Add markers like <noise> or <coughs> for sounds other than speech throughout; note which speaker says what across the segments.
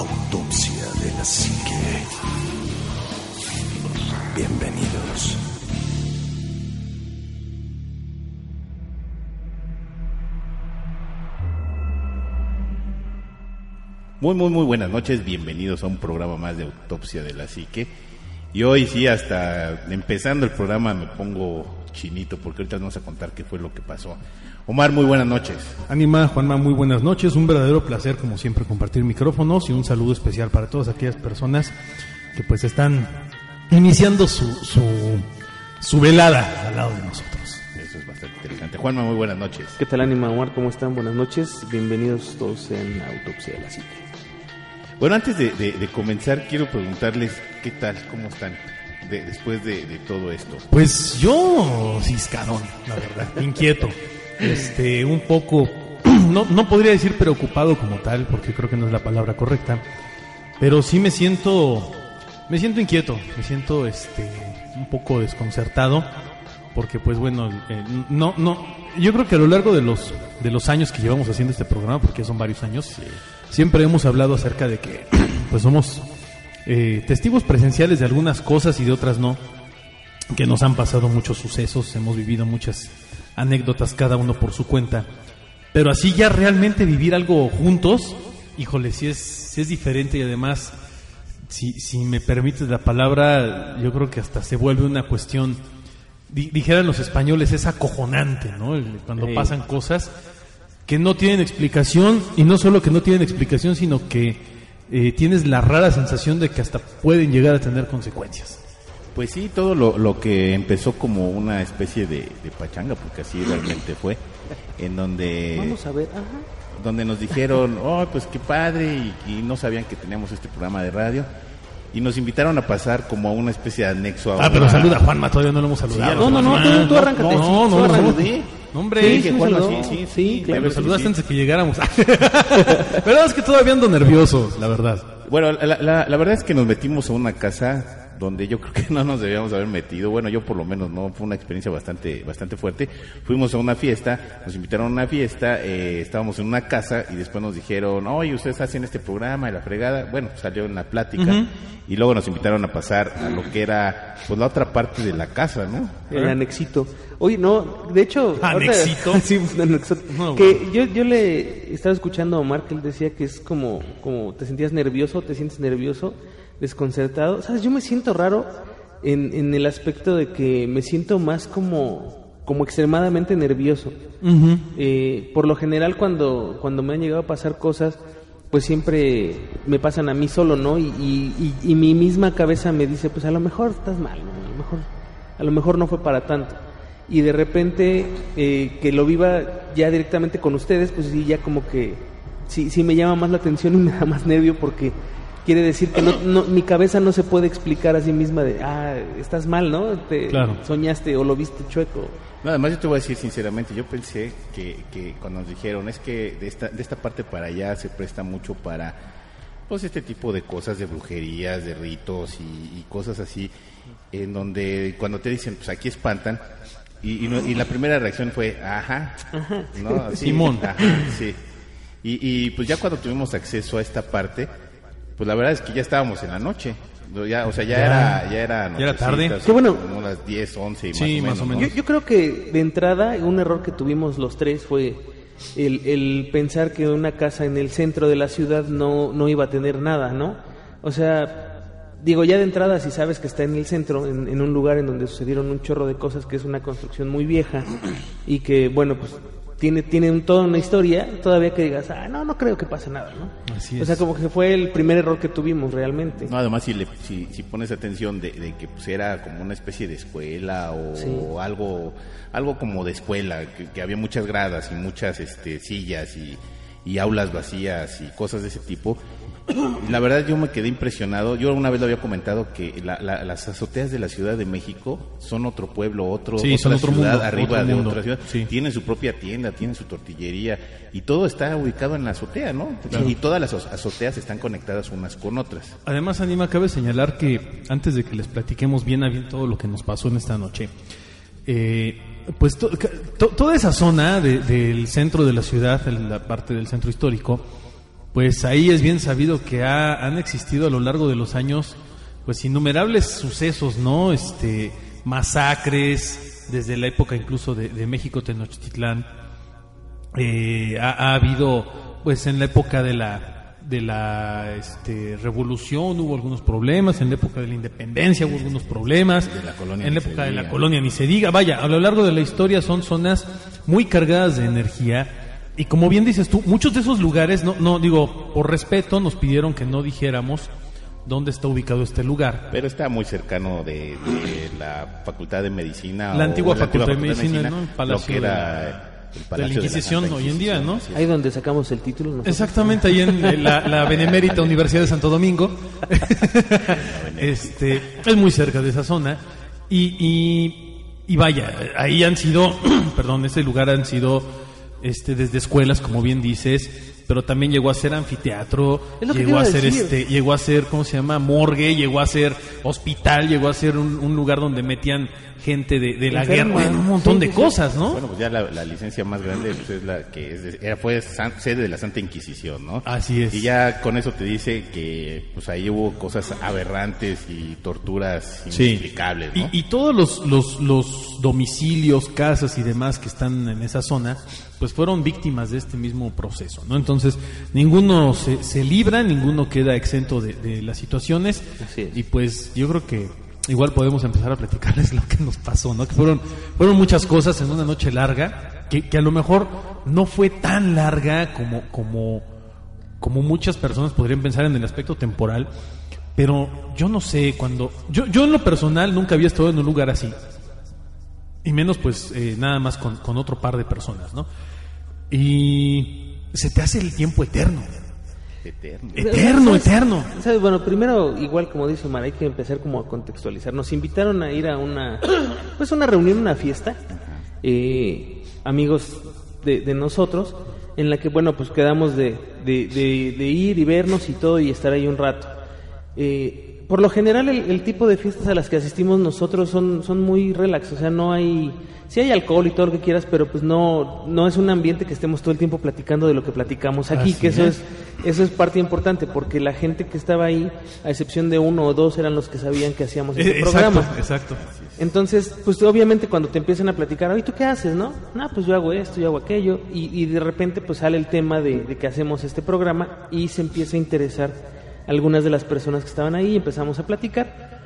Speaker 1: Autopsia de la Psique. Bienvenidos.
Speaker 2: Muy, muy, muy buenas noches. Bienvenidos a un programa más de Autopsia de la Psique. Y hoy sí, hasta empezando el programa me pongo chinito porque ahorita vamos a contar qué fue lo que pasó. Omar, muy buenas noches.
Speaker 3: Anima, Juanma, muy buenas noches. Un verdadero placer, como siempre, compartir micrófonos y un saludo especial para todas aquellas personas que pues están iniciando su, su, su velada al lado de nosotros.
Speaker 2: Eso es bastante interesante. Juanma, muy buenas noches.
Speaker 4: ¿Qué tal, Anima Omar? ¿Cómo están? Buenas noches. Bienvenidos todos en Autopsia de la Psique.
Speaker 2: Bueno, antes de, de- de comenzar, quiero preguntarles qué tal, cómo están de- después de, de todo esto.
Speaker 3: Pues yo, ciscadón, la verdad, <laughs> inquieto. Este, un poco, <clears throat> no, no podría decir preocupado como tal, porque creo que no es la palabra correcta, pero sí me siento, me siento inquieto, me siento, este, un poco desconcertado, porque pues bueno, eh, no, no, yo creo que a lo largo de los, de los años que llevamos haciendo este programa, porque son varios años, siempre hemos hablado acerca de que, <clears throat> pues somos eh, testigos presenciales de algunas cosas y de otras no que nos han pasado muchos sucesos, hemos vivido muchas anécdotas cada uno por su cuenta, pero así ya realmente vivir algo juntos, híjole, sí es, es diferente y además, si, si me permites la palabra, yo creo que hasta se vuelve una cuestión, di- dijeran los españoles, es acojonante, ¿no? Cuando pasan cosas que no tienen explicación y no solo que no tienen explicación, sino que eh, tienes la rara sensación de que hasta pueden llegar a tener consecuencias.
Speaker 2: Pues sí, todo lo, lo que empezó como una especie de, de pachanga, porque así realmente fue, en donde,
Speaker 4: Vamos a ver. Ajá.
Speaker 2: donde nos dijeron, oh, pues qué padre, y, y no sabían que teníamos este programa de radio, y nos invitaron a pasar como a una especie de anexo a
Speaker 3: Ah, pero saluda a Juanma, todavía no lo hemos saludado.
Speaker 4: No, no, no, tú, tú arráncate.
Speaker 3: No, no, no. No, hombre,
Speaker 4: Sí,
Speaker 2: Sí, que
Speaker 4: sí,
Speaker 2: Juanma,
Speaker 4: saludó.
Speaker 2: sí, sí,
Speaker 4: Sí,
Speaker 2: sí,
Speaker 4: claro.
Speaker 3: me saludaste
Speaker 2: sí.
Speaker 3: antes de que llegáramos. <laughs> verdad es que todavía ando nervioso, la verdad.
Speaker 2: Bueno, la, la- la verdad es que nos metimos a una casa donde yo creo que no nos debíamos haber metido. Bueno, yo por lo menos no, fue una experiencia bastante, bastante fuerte. Fuimos a una fiesta, nos invitaron a una fiesta, eh, estábamos en una casa y después nos dijeron, oye, ustedes hacen este programa y la fregada. Bueno, salió en la plática y luego nos invitaron a pasar a lo que era, pues la otra parte de la casa, ¿no?
Speaker 4: El anexito. Oye, no, de hecho... ahorita-
Speaker 3: ¿Anexito? <laughs>
Speaker 4: sí, un anexo.
Speaker 3: No,
Speaker 4: que yo, yo le estaba escuchando a Omar que él decía que es como, como te sentías nervioso, te sientes nervioso, desconcertado. ¿Sabes? Yo me siento raro en, en el aspecto de que me siento más como, como extremadamente nervioso. Eh, por lo general cuando, cuando me han llegado a pasar cosas, pues siempre me pasan a mí solo, ¿no? Y, y, y- y mi misma cabeza me dice, pues a lo mejor estás mal, ¿no? A lo mejor, a lo mejor no fue para tanto. Y de repente eh, que lo viva ya directamente con ustedes, pues sí, ya como que sí, sí me llama más la atención y me da más nervio porque quiere decir que no, no- mi cabeza no se puede explicar a sí misma de, ah, estás mal, ¿no? Te
Speaker 3: Claro.
Speaker 4: soñaste o lo viste chueco.
Speaker 2: Nada más yo te voy a decir sinceramente, yo pensé que, que cuando nos dijeron es que de esta, de esta parte para allá se presta mucho para pues este tipo de cosas de brujerías, de ritos y, y cosas así, en donde cuando te dicen pues aquí espantan y, y, no- y la primera reacción fue ajá, ¿no? <laughs> Así,
Speaker 3: Simón.
Speaker 2: ajá, sí. Y, y pues ya cuando tuvimos acceso a esta parte, pues la verdad es que ya estábamos en la noche. Ya, o sea, ya,
Speaker 3: Ya.
Speaker 2: era ya era,
Speaker 3: Ya era tarde.
Speaker 4: Qué bueno.
Speaker 2: como las 10, 11
Speaker 3: Sí,
Speaker 2: más
Speaker 3: más
Speaker 2: o
Speaker 3: o
Speaker 2: menos.
Speaker 3: menos.
Speaker 2: ¿no?
Speaker 4: Yo, yo creo que de entrada un error que tuvimos los tres fue el, el pensar que una casa en el centro de la ciudad no, no iba a tener nada, ¿no? O sea, digo, ya de entrada si sabes que está en el centro, en, en un lugar en donde sucedieron un chorro de cosas, que es una construcción muy vieja y que, bueno, pues tiene, tiene un- toda una historia, todavía que digas, ah, no, no creo que pase nada, ¿no?
Speaker 3: Así
Speaker 4: O sea, como que fue el primer error que tuvimos realmente.
Speaker 2: No, además si, le, si, si pones atención de, de que pues era como una especie de escuela o
Speaker 4: Sí.
Speaker 2: algo algo como de escuela, que, que había muchas gradas y muchas este, sillas y, y aulas vacías y cosas de ese tipo. La verdad yo me quedé impresionado. Yo una vez lo había comentado que la- la- las azoteas de la Ciudad de México son otro pueblo, otro,
Speaker 3: Sí,
Speaker 2: otra
Speaker 3: son otro
Speaker 2: ciudad
Speaker 3: mundo,
Speaker 2: arriba
Speaker 3: otro
Speaker 2: de
Speaker 3: mundo,
Speaker 2: otra ciudad.
Speaker 3: sí.
Speaker 2: Tienen su propia tienda, tienen su tortillería y todo está ubicado en la azotea, ¿no? Y todas las azoteas están conectadas unas con otras.
Speaker 3: Además, Anima, cabe señalar que antes de que les platiquemos bien a bien todo lo que nos pasó en esta noche, eh, pues to- to- toda esa zona de- del centro de la ciudad, la parte del centro histórico, pues ahí es bien sabido que ha- han existido a lo largo de los años pues innumerables sucesos, ¿no? Este masacres desde la época incluso de, de México Tenochtitlán. Eh, ha, ha habido pues en la época de la de la este, revolución hubo algunos problemas, en la época de la independencia hubo algunos problemas,
Speaker 2: De la colonia
Speaker 3: en la época de la colonia ni se diga, vaya, a lo largo de la historia son zonas muy cargadas de energía y como bien dices tú, muchos de esos lugares, no, no digo, por respeto nos pidieron que no dijéramos dónde está ubicado este lugar.
Speaker 2: Pero está muy cercano de, de la Facultad de Medicina.
Speaker 3: La
Speaker 2: o
Speaker 3: antigua Facultad de Medicina, ¿no? El
Speaker 2: lo
Speaker 3: Palacio
Speaker 2: que
Speaker 3: de
Speaker 2: era
Speaker 3: la-
Speaker 2: el
Speaker 3: de la
Speaker 2: Palacio
Speaker 3: Inquisición
Speaker 2: Santa
Speaker 3: hoy en día, ¿no?
Speaker 2: Inquisición.
Speaker 4: Ahí donde sacamos el título.
Speaker 3: Exactamente, ahí en eh, la, la Benemérita Universidad de Santo Domingo. <laughs> este, es muy cerca de esa zona. Y, y, y vaya, ahí han sido, <clears throat> perdón, ese lugar han sido este, desde escuelas, como bien dices, pero también llegó a ser anfiteatro, llegó a
Speaker 4: a
Speaker 3: ser
Speaker 4: decir.
Speaker 3: este, llegó a ser, ¿cómo se llama? Morgue, llegó a ser hospital, llegó a ser un, un lugar donde metían gente de, de la
Speaker 4: Enferma.
Speaker 3: guerra, un montón
Speaker 4: Sí,
Speaker 3: de
Speaker 4: sí, sí.
Speaker 3: cosas, ¿no?
Speaker 2: Bueno, pues ya la, la licencia más grande pues, es la que es de- era, fue san- sede de la Santa Inquisición, ¿no?
Speaker 3: Así es.
Speaker 2: Y ya con eso te dice que pues ahí hubo cosas aberrantes y torturas
Speaker 3: Sí.
Speaker 2: inexplicables, ¿no?
Speaker 3: Y, y todos los, los, los domicilios, casas y demás que están en esa zona, pues fueron víctimas de este mismo proceso, ¿no? Entonces, ninguno se, se libra, ninguno queda exento de, de las situaciones.
Speaker 4: Así es.
Speaker 3: Y pues yo creo que igual podemos empezar a platicarles <laughs> lo que nos pasó, ¿no? Que fueron, fueron muchas cosas en una noche larga, que, que a lo mejor no fue tan larga como, como, como muchas personas podrían pensar en el aspecto temporal, pero yo no sé, cuando... Yo, yo en lo personal nunca había estado en un lugar así. Y menos pues eh, nada más con, con otro par de personas, ¿no? Y se te hace el tiempo eterno.
Speaker 2: Eterno.
Speaker 3: Eterno,
Speaker 4: ¿Sabes?
Speaker 3: eterno.
Speaker 4: ¿Sabes? Bueno, primero, igual como dice Omar, hay que empezar como a contextualizar. Nos invitaron a ir a una, <coughs> pues una reunión, una fiesta, eh, amigos de, de nosotros, en la que, bueno, pues quedamos de, de, de- de ir y vernos y todo y estar ahí un rato. Eh, por lo general, el, el tipo de fiestas a las que asistimos nosotros son, son muy relax, o sea, no hay, sí hay alcohol y todo lo que quieras, pero pues no, no es un ambiente que estemos todo el tiempo platicando de lo que platicamos aquí,
Speaker 3: Así
Speaker 4: que eso
Speaker 3: es.
Speaker 4: es eso es parte importante porque la gente que estaba ahí, a excepción de uno o dos, eran los que sabían que hacíamos este
Speaker 3: Eh, Exacto,
Speaker 4: programa.
Speaker 3: exacto.
Speaker 4: Entonces, pues obviamente cuando te empiezan a platicar, oye, ¿tú qué haces, no? No, pues yo hago esto, yo hago aquello, y, y de repente pues sale el tema de, de que hacemos este programa y se empieza a interesar algunas de las personas que estaban ahí y empezamos a platicar.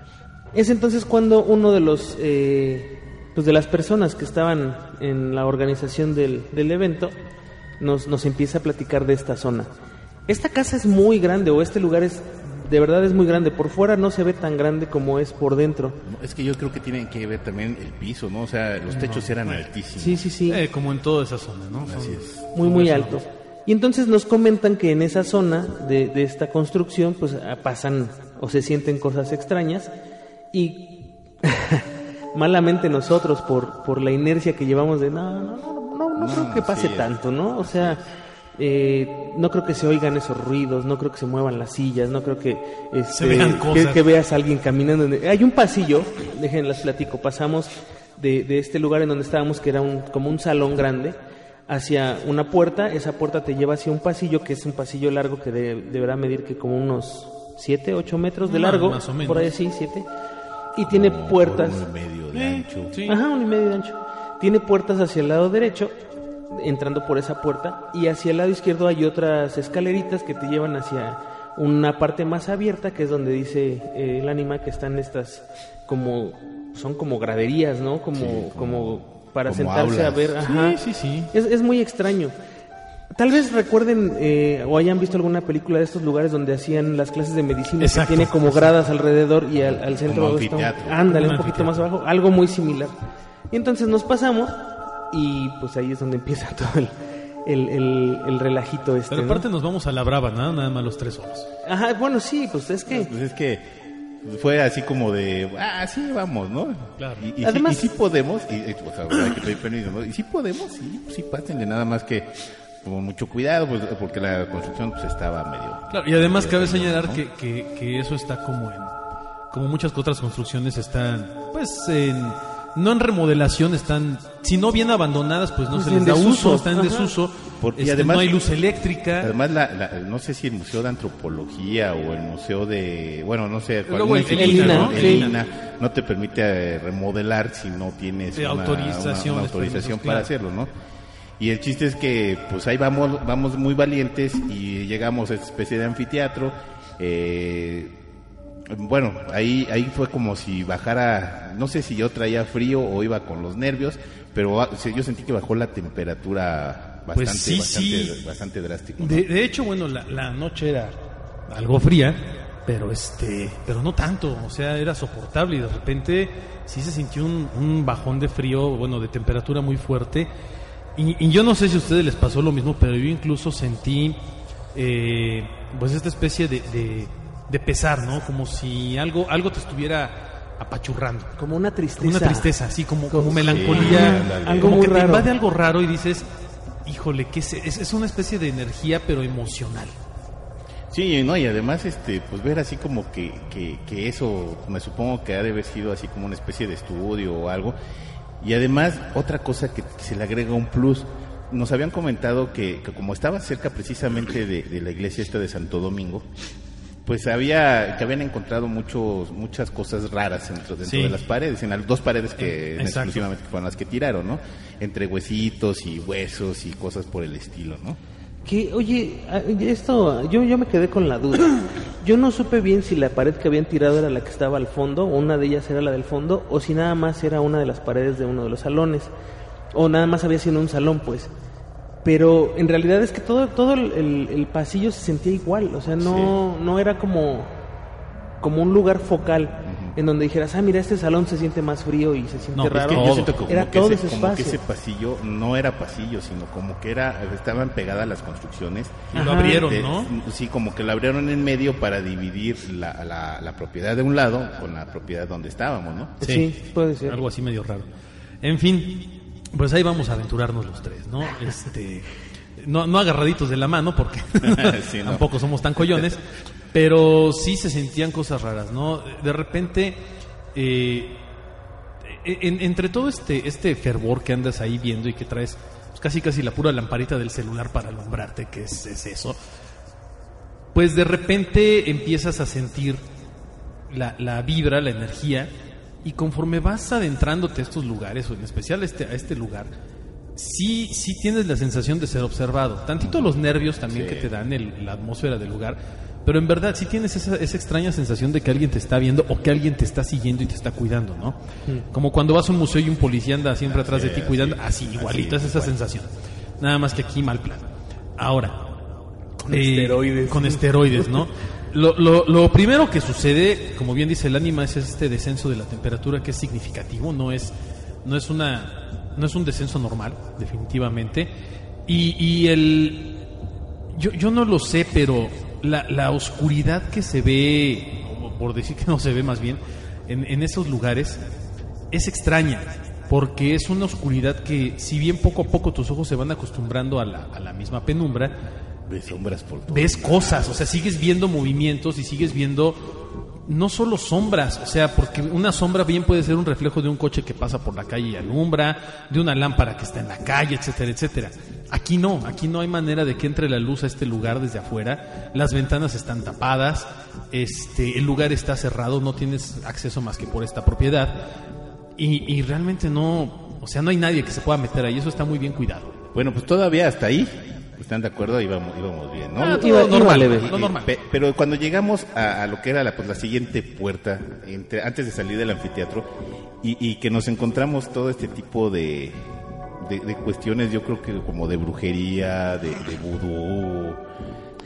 Speaker 4: Es entonces cuando uno de los, eh, pues de las personas que estaban en la organización del, del evento nos, nos empieza a platicar de esta zona. Esta casa es muy grande o este lugar es, de verdad es muy grande. Por fuera no se ve tan grande como es por dentro.
Speaker 2: No, Es que yo creo que tienen que ver también el piso, ¿no? O sea, los techos eran altísimos.
Speaker 4: Sí, sí, sí.
Speaker 3: Eh, como en toda esa zona, ¿no?
Speaker 2: Así es.
Speaker 4: muy muy alto. Y entonces nos comentan que en esa zona de, de esta construcción pues ah, pasan o se sienten cosas extrañas y <laughs> malamente nosotros por, por la inercia que llevamos de no, no, no, no, no creo que pase
Speaker 2: sí.
Speaker 4: tanto, ¿no? O sea, eh, no creo que se oigan esos ruidos, no creo que se muevan las sillas, no creo que, este,
Speaker 3: vean
Speaker 4: que,
Speaker 3: cosas.
Speaker 4: que veas a alguien caminando. Hay un pasillo, déjenlas platico, pasamos de, de este lugar en donde estábamos, que era un, como un salón grande, hacia una puerta, esa puerta te lleva hacia un pasillo, que es un pasillo largo que de- deberá medir que como unos 7, 8 metros de
Speaker 3: Más-
Speaker 4: largo,
Speaker 3: más o menos.
Speaker 4: por ahí sí, 7, y tiene puertas,
Speaker 2: Uno y medio de
Speaker 3: Eh,
Speaker 2: ancho.
Speaker 3: sí.
Speaker 4: ajá, un y medio de ancho, tiene puertas hacia el lado derecho, entrando por esa puerta, y hacia el lado izquierdo hay otras escaleritas que te llevan hacia una parte más abierta, que es donde dice eh, el ánima que están estas como, son como graderías, ¿no? Como,
Speaker 2: Sí,
Speaker 4: como,
Speaker 2: como-
Speaker 4: para
Speaker 2: como
Speaker 4: sentarse a ver, ajá.
Speaker 3: Sí, sí, sí.
Speaker 4: Es, es muy extraño. Tal vez recuerden eh, o hayan visto alguna película de estos lugares donde hacían las clases de medicina
Speaker 3: Exacto.
Speaker 4: que tiene como gradas alrededor y al, al centro
Speaker 2: Como
Speaker 4: está ándale,
Speaker 3: Un
Speaker 4: un poquito más abajo, algo muy similar. Y entonces nos pasamos y pues ahí es donde empieza <laughs> todo el, el, el- el relajito este.
Speaker 3: Pero
Speaker 4: ¿no?
Speaker 3: aparte nos vamos a la brava, nada, nada más los tres solos.
Speaker 4: Ajá, bueno, sí, pues es que
Speaker 2: Pues es que fue así como de, ah, sí, vamos, ¿no?
Speaker 3: Claro.
Speaker 2: Y, y, sí-
Speaker 4: Además-
Speaker 2: y sí podemos, y, y, ahora hay que pedir permiso, ¿no? Y sí podemos, sí, sí, pásenle, nada más que con mucho cuidado, pues, porque la construcción pues estaba medio...
Speaker 3: Claro, y además cabe señalar que, que, que eso está como en. Como muchas otras construcciones están, pues, en. No en remodelación, están. Si no bien abandonadas, pues no
Speaker 4: Pues
Speaker 3: se les da
Speaker 4: desuso,
Speaker 3: uso, están en desuso.
Speaker 2: Por- y
Speaker 3: Este,
Speaker 2: además-
Speaker 3: no hay luz eléctrica.
Speaker 2: Además, la, la- no sé si el Museo de Antropología o el Museo de, bueno, no sé, cuál-
Speaker 3: Luego el- el
Speaker 2: institución,
Speaker 4: INA,
Speaker 2: ¿no? El
Speaker 4: Sí.
Speaker 2: INA no te permite eh, remodelar si no tienes una,
Speaker 3: autorizaciones,
Speaker 2: una- una autorización
Speaker 3: permisos,
Speaker 2: para
Speaker 3: claro.
Speaker 2: hacerlo, ¿no? Y el chiste es que, pues ahí vamos, vamos muy valientes y llegamos a esta especie de anfiteatro. eh, bueno, ahí, ahí fue como si bajara, no sé si yo traía frío o iba con los nervios, pero ah, yo sentí que bajó la temperatura bastante,
Speaker 3: Pues sí,
Speaker 2: bastante,
Speaker 3: sí.
Speaker 2: bastante drástico. ¿no?
Speaker 3: De, de hecho, bueno, la, la noche era algo fría, pero este, pero no tanto, o sea, era soportable y de repente sí se sintió un, un bajón de frío, bueno, de temperatura muy fuerte. Y, y yo no sé si a ustedes les pasó lo mismo, pero yo incluso sentí, eh, pues esta especie de, de, de pesar, ¿no? Como si algo, algo te estuviera apachurrando.
Speaker 4: Como una tristeza.
Speaker 3: Como una tristeza, así como, como
Speaker 4: Como-
Speaker 3: melancolía.
Speaker 2: Sí.
Speaker 4: Algo
Speaker 3: como
Speaker 4: muy
Speaker 3: que te
Speaker 4: raro.
Speaker 3: invade algo raro y dices, híjole, ¿qué es? Es, es una especie de energía, pero emocional.
Speaker 2: Sí, no, y además, este, pues ver así como que, que, que eso, me supongo que ha de haber sido así como una especie de estudio o algo. Y además, otra cosa que se le agrega un plus, nos habían comentado que, que como estaba cerca precisamente de, de la iglesia esta de Santo Domingo, pues había, que habían encontrado muchos, muchas cosas raras dentro, dentro
Speaker 3: Sí.
Speaker 2: de las paredes, en las dos paredes que
Speaker 3: Eh,
Speaker 2: exclusivamente fueron las que tiraron, ¿no? Entre huesitos y huesos y cosas por el estilo, ¿no?
Speaker 4: Que, oye, esto, yo, yo me quedé con la duda. <clears throat> Yo no supe bien si la pared que habían tirado era la que estaba al fondo, o una de ellas era la del fondo, o si nada más era una de las paredes de uno de los salones, o nada más había sido un salón, pues. Pero en realidad es que todo, todo el, el- pasillo se sentía igual, o sea, no, no era como, como un lugar focal en donde dijeras, ah, mira, este salón se siente más frío y se siente
Speaker 3: No,
Speaker 4: raro.
Speaker 2: Es que
Speaker 3: Todo.
Speaker 2: yo siento que como,
Speaker 4: era
Speaker 2: que,
Speaker 4: todo
Speaker 2: ese,
Speaker 4: ese
Speaker 2: como que
Speaker 4: espacio.
Speaker 2: ese pasillo no era pasillo, sino como que era estaban pegadas las construcciones.
Speaker 3: Y lo abrieron,
Speaker 2: De-
Speaker 3: ¿no?
Speaker 2: Sí, como que lo abrieron en medio para dividir la, la, la propiedad de un lado con la propiedad donde estábamos, ¿no?
Speaker 4: Sí, puede ser.
Speaker 3: Algo así medio raro. En fin, pues ahí vamos a aventurarnos los tres, ¿no? Este, no, no agarraditos de la mano, porque <laughs>
Speaker 2: Sí, no. <laughs>
Speaker 3: tampoco somos tan collones, pero sí se sentían cosas raras, ¿no? De repente, eh, en- entre todo este, este fervor que andas ahí viendo y que traes pues, casi casi la pura lamparita del celular para alumbrarte, que es, es eso, pues de repente empiezas a sentir la, la vibra, la energía, y conforme vas adentrándote a estos lugares, o en especial a este, a este lugar, sí, sí tienes la sensación de ser observado. Tantito los nervios también
Speaker 2: Sí.
Speaker 3: que te dan el- la atmósfera del lugar, pero en verdad sí tienes esa, esa extraña sensación de que alguien te está viendo o que alguien te está siguiendo y te está cuidando, ¿no? Como cuando vas a un museo y un policía anda siempre atrás de ti
Speaker 2: así,
Speaker 3: cuidando, así, igualito
Speaker 2: así,
Speaker 3: es esa
Speaker 2: igual.
Speaker 3: sensación. Nada más que aquí mal plan. Ahora,
Speaker 4: Con
Speaker 3: eh,
Speaker 4: esteroides.
Speaker 3: Con esteroides, ¿no? <laughs> Lo, lo- lo primero que sucede, como bien dice el ánima, es este descenso de la temperatura que es significativo, no es, no es una, no es un descenso normal, definitivamente. Y, el, yo, yo no lo sé, pero la, oscuridad que se ve, por decir que no se ve más bien, en, en esos lugares, es extraña, porque es una oscuridad que, si bien poco a poco tus ojos se van acostumbrando a la, a la misma penumbra,
Speaker 2: Ves sombras por todo.
Speaker 3: ves cosas, o sea, sigues viendo movimientos y sigues viendo no solo sombras, o sea, porque una sombra bien puede ser un reflejo de un coche que pasa por la calle y alumbra, de una lámpara que está en la calle, etcétera, etcétera. Aquí no, aquí no hay manera de que entre la luz a este lugar desde afuera, las ventanas están tapadas, este, el lugar está cerrado, no tienes acceso más que por esta propiedad y, y realmente no, o sea, no hay nadie que se pueda meter ahí, eso está muy bien cuidado.
Speaker 2: Bueno, pues todavía hasta ahí, ¿están de acuerdo? Íbamos, íbamos bien, ¿no?
Speaker 3: Ah, todo
Speaker 4: Iba-
Speaker 3: normal,
Speaker 4: leve.
Speaker 3: lo normal.
Speaker 2: Pe- pero cuando llegamos a, a lo que era la, pues, la siguiente puerta, entre, antes de salir del anfiteatro, y, y que nos encontramos todo este tipo de, de, de cuestiones, yo creo que como de brujería, de, de vudú,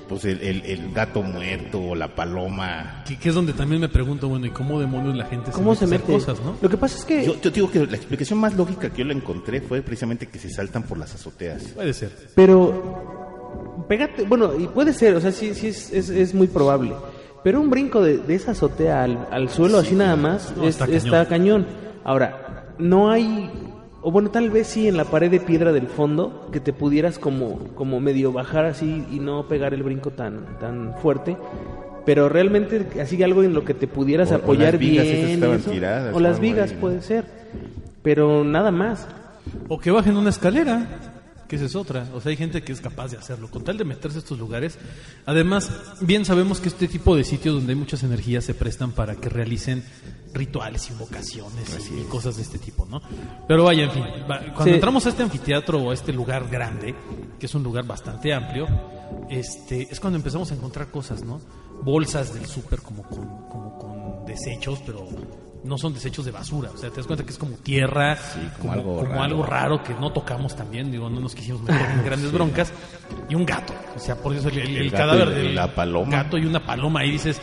Speaker 2: pues el, el- el gato muerto, o la paloma.
Speaker 3: Que, que es donde también me pregunto, bueno, ¿y cómo demonios la gente
Speaker 4: ¿Cómo se mete?
Speaker 3: cosas, no?
Speaker 4: Lo que pasa es que
Speaker 2: Yo, yo digo que la explicación más lógica que yo le encontré fue precisamente que se saltan por las azoteas.
Speaker 3: Puede ser.
Speaker 4: Pero, pégate, bueno, y puede ser, o sea, sí, sí es, es, es muy probable. Pero un brinco de, de esa azotea al, al suelo, así nada más,
Speaker 3: No,
Speaker 4: es-
Speaker 3: está cañón.
Speaker 4: Ahora, no hay, o bueno, tal vez sí en la pared de piedra del fondo, que te pudieras como, como medio bajar así y no pegar el brinco tan, tan fuerte. Pero realmente así algo en lo que te pudieras
Speaker 2: O- o
Speaker 4: apoyar
Speaker 2: las vigas esas
Speaker 4: bien. eso,
Speaker 2: tiradas,
Speaker 4: o las vigas
Speaker 2: ahí, ¿no?
Speaker 4: puede ser. Pero nada más.
Speaker 3: O que bajen una escalera. Que esa es otra. O sea, hay gente que es capaz de hacerlo. Con tal de meterse a estos lugares. Además, bien sabemos que este tipo de sitios donde hay muchas energías se prestan para que realicen rituales, invocaciones y, cosas de este tipo, ¿no? Pero vaya, en fin. va- Cuando
Speaker 4: Sí.
Speaker 3: entramos a este anfiteatro o a este lugar grande, que es un lugar bastante amplio, este, es cuando empezamos a encontrar cosas, ¿no? Bolsas del súper como con, como con desechos, pero no son desechos de basura. O sea, te das cuenta que es como tierra,
Speaker 2: como algo
Speaker 3: como
Speaker 2: raro.
Speaker 3: algo raro que no tocamos también, digo, no nos quisimos meter <laughs> en grandes broncas. Y un gato, o sea, por eso el, el- el
Speaker 2: El gato
Speaker 3: cadáver del
Speaker 2: la paloma.
Speaker 3: gato y una paloma. Ahí dices,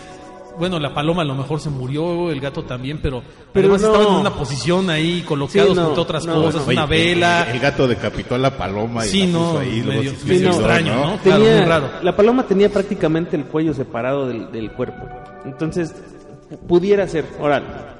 Speaker 3: bueno, la paloma a lo mejor se murió, el gato también, pero,
Speaker 4: Pero
Speaker 3: además
Speaker 4: no.
Speaker 3: estaban en una posición ahí colocados
Speaker 4: Sí, no,
Speaker 3: junto a otras
Speaker 4: no.
Speaker 3: cosas, una
Speaker 2: el-
Speaker 3: vela.
Speaker 2: El, el gato decapitó a la paloma y
Speaker 3: Sí,
Speaker 2: la
Speaker 3: no,
Speaker 2: puso ahí.
Speaker 3: medio- medio extraño, ¿no? Claro,
Speaker 4: Tenía-
Speaker 3: muy raro.
Speaker 4: La paloma tenía prácticamente el cuello separado del, del cuerpo. Entonces, pudiera ser, ahora,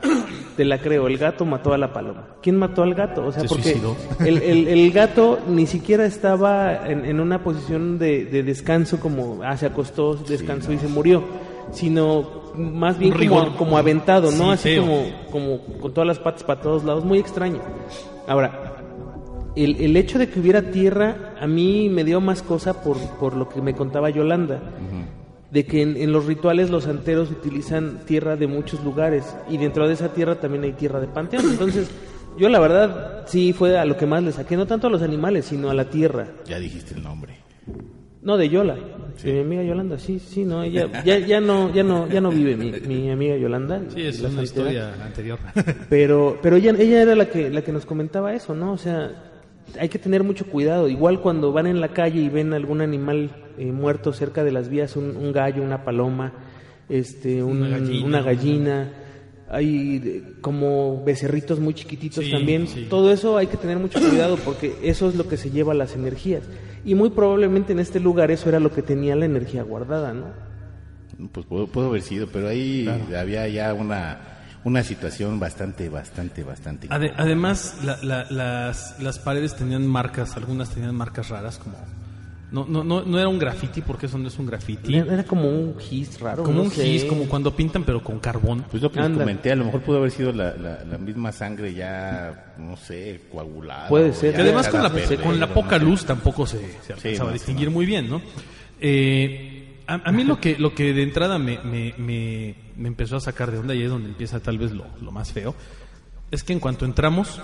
Speaker 4: te la creo, el gato mató a la paloma. ¿Quién mató al gato? O sea,
Speaker 3: Se
Speaker 4: porque el, el- <laughs> el gato ni siquiera estaba en, en una posición de, de descanso como, ah, se acostó, descansó y se murió, sino más bien como, aventado, ¿no?
Speaker 3: Sí,
Speaker 4: Así
Speaker 3: feo.
Speaker 4: como, como con todas las patas para todos lados, muy extraño. Ahora, el, el hecho de que hubiera tierra a mí me dio más cosa por, por lo que me contaba Yolanda, de que en, en los rituales los santeros utilizan tierra de muchos lugares y dentro de esa tierra también hay tierra de panteón. Entonces, yo la verdad sí fue a lo que más le saqué, no tanto a los animales, sino a la tierra.
Speaker 2: Ya dijiste el nombre.
Speaker 4: No, de Yola, de mi amiga Yolanda, sí, sí, no, ella ya, ya no, ya no, ya no vive mi, mi amiga Yolanda.
Speaker 3: Sí, es
Speaker 4: la
Speaker 3: una
Speaker 4: santera.
Speaker 3: historia anterior.
Speaker 4: Pero, pero ella, ella era la que, la que nos comentaba eso, ¿no? O sea, hay que tener mucho cuidado. Igual cuando van en la calle y ven algún animal eh, muerto cerca de las vías, un, un gallo, una paloma, este, un-
Speaker 3: Una gallina.
Speaker 4: una gallina, hay eh, como becerritos muy chiquititos
Speaker 3: Sí,
Speaker 4: también.
Speaker 3: sí.
Speaker 4: Todo eso hay que tener mucho cuidado porque eso es lo que se lleva las energías. Y muy probablemente en este lugar eso era lo que tenía la energía guardada, ¿no?
Speaker 2: Pues pudo, pudo haber sido, pero ahí había ya una, una situación bastante, bastante, bastante.
Speaker 3: Ade- además, la- la- las, las paredes tenían marcas, algunas tenían marcas raras como... No, no, no, no era un graffiti, porque eso no es un graffiti.
Speaker 4: Era como un gis raro.
Speaker 3: Como
Speaker 4: no
Speaker 3: un
Speaker 4: sé.
Speaker 3: gis, como cuando pintan, pero con carbón.
Speaker 2: Pues lo que les comenté, a lo mejor pudo haber sido la, la, la misma sangre ya, no sé, coagulada.
Speaker 4: Puede ser.
Speaker 3: Que además con la,
Speaker 2: a perder,
Speaker 3: con la poca
Speaker 2: no sé.
Speaker 3: luz tampoco se, se alcanzaba a
Speaker 2: no,
Speaker 3: distinguir
Speaker 2: no.
Speaker 3: muy bien, ¿no? Eh, a, a mí lo que, lo que de entrada me, me, me, me empezó a sacar de onda y es donde empieza tal vez lo, lo más feo, es que en cuanto entramos,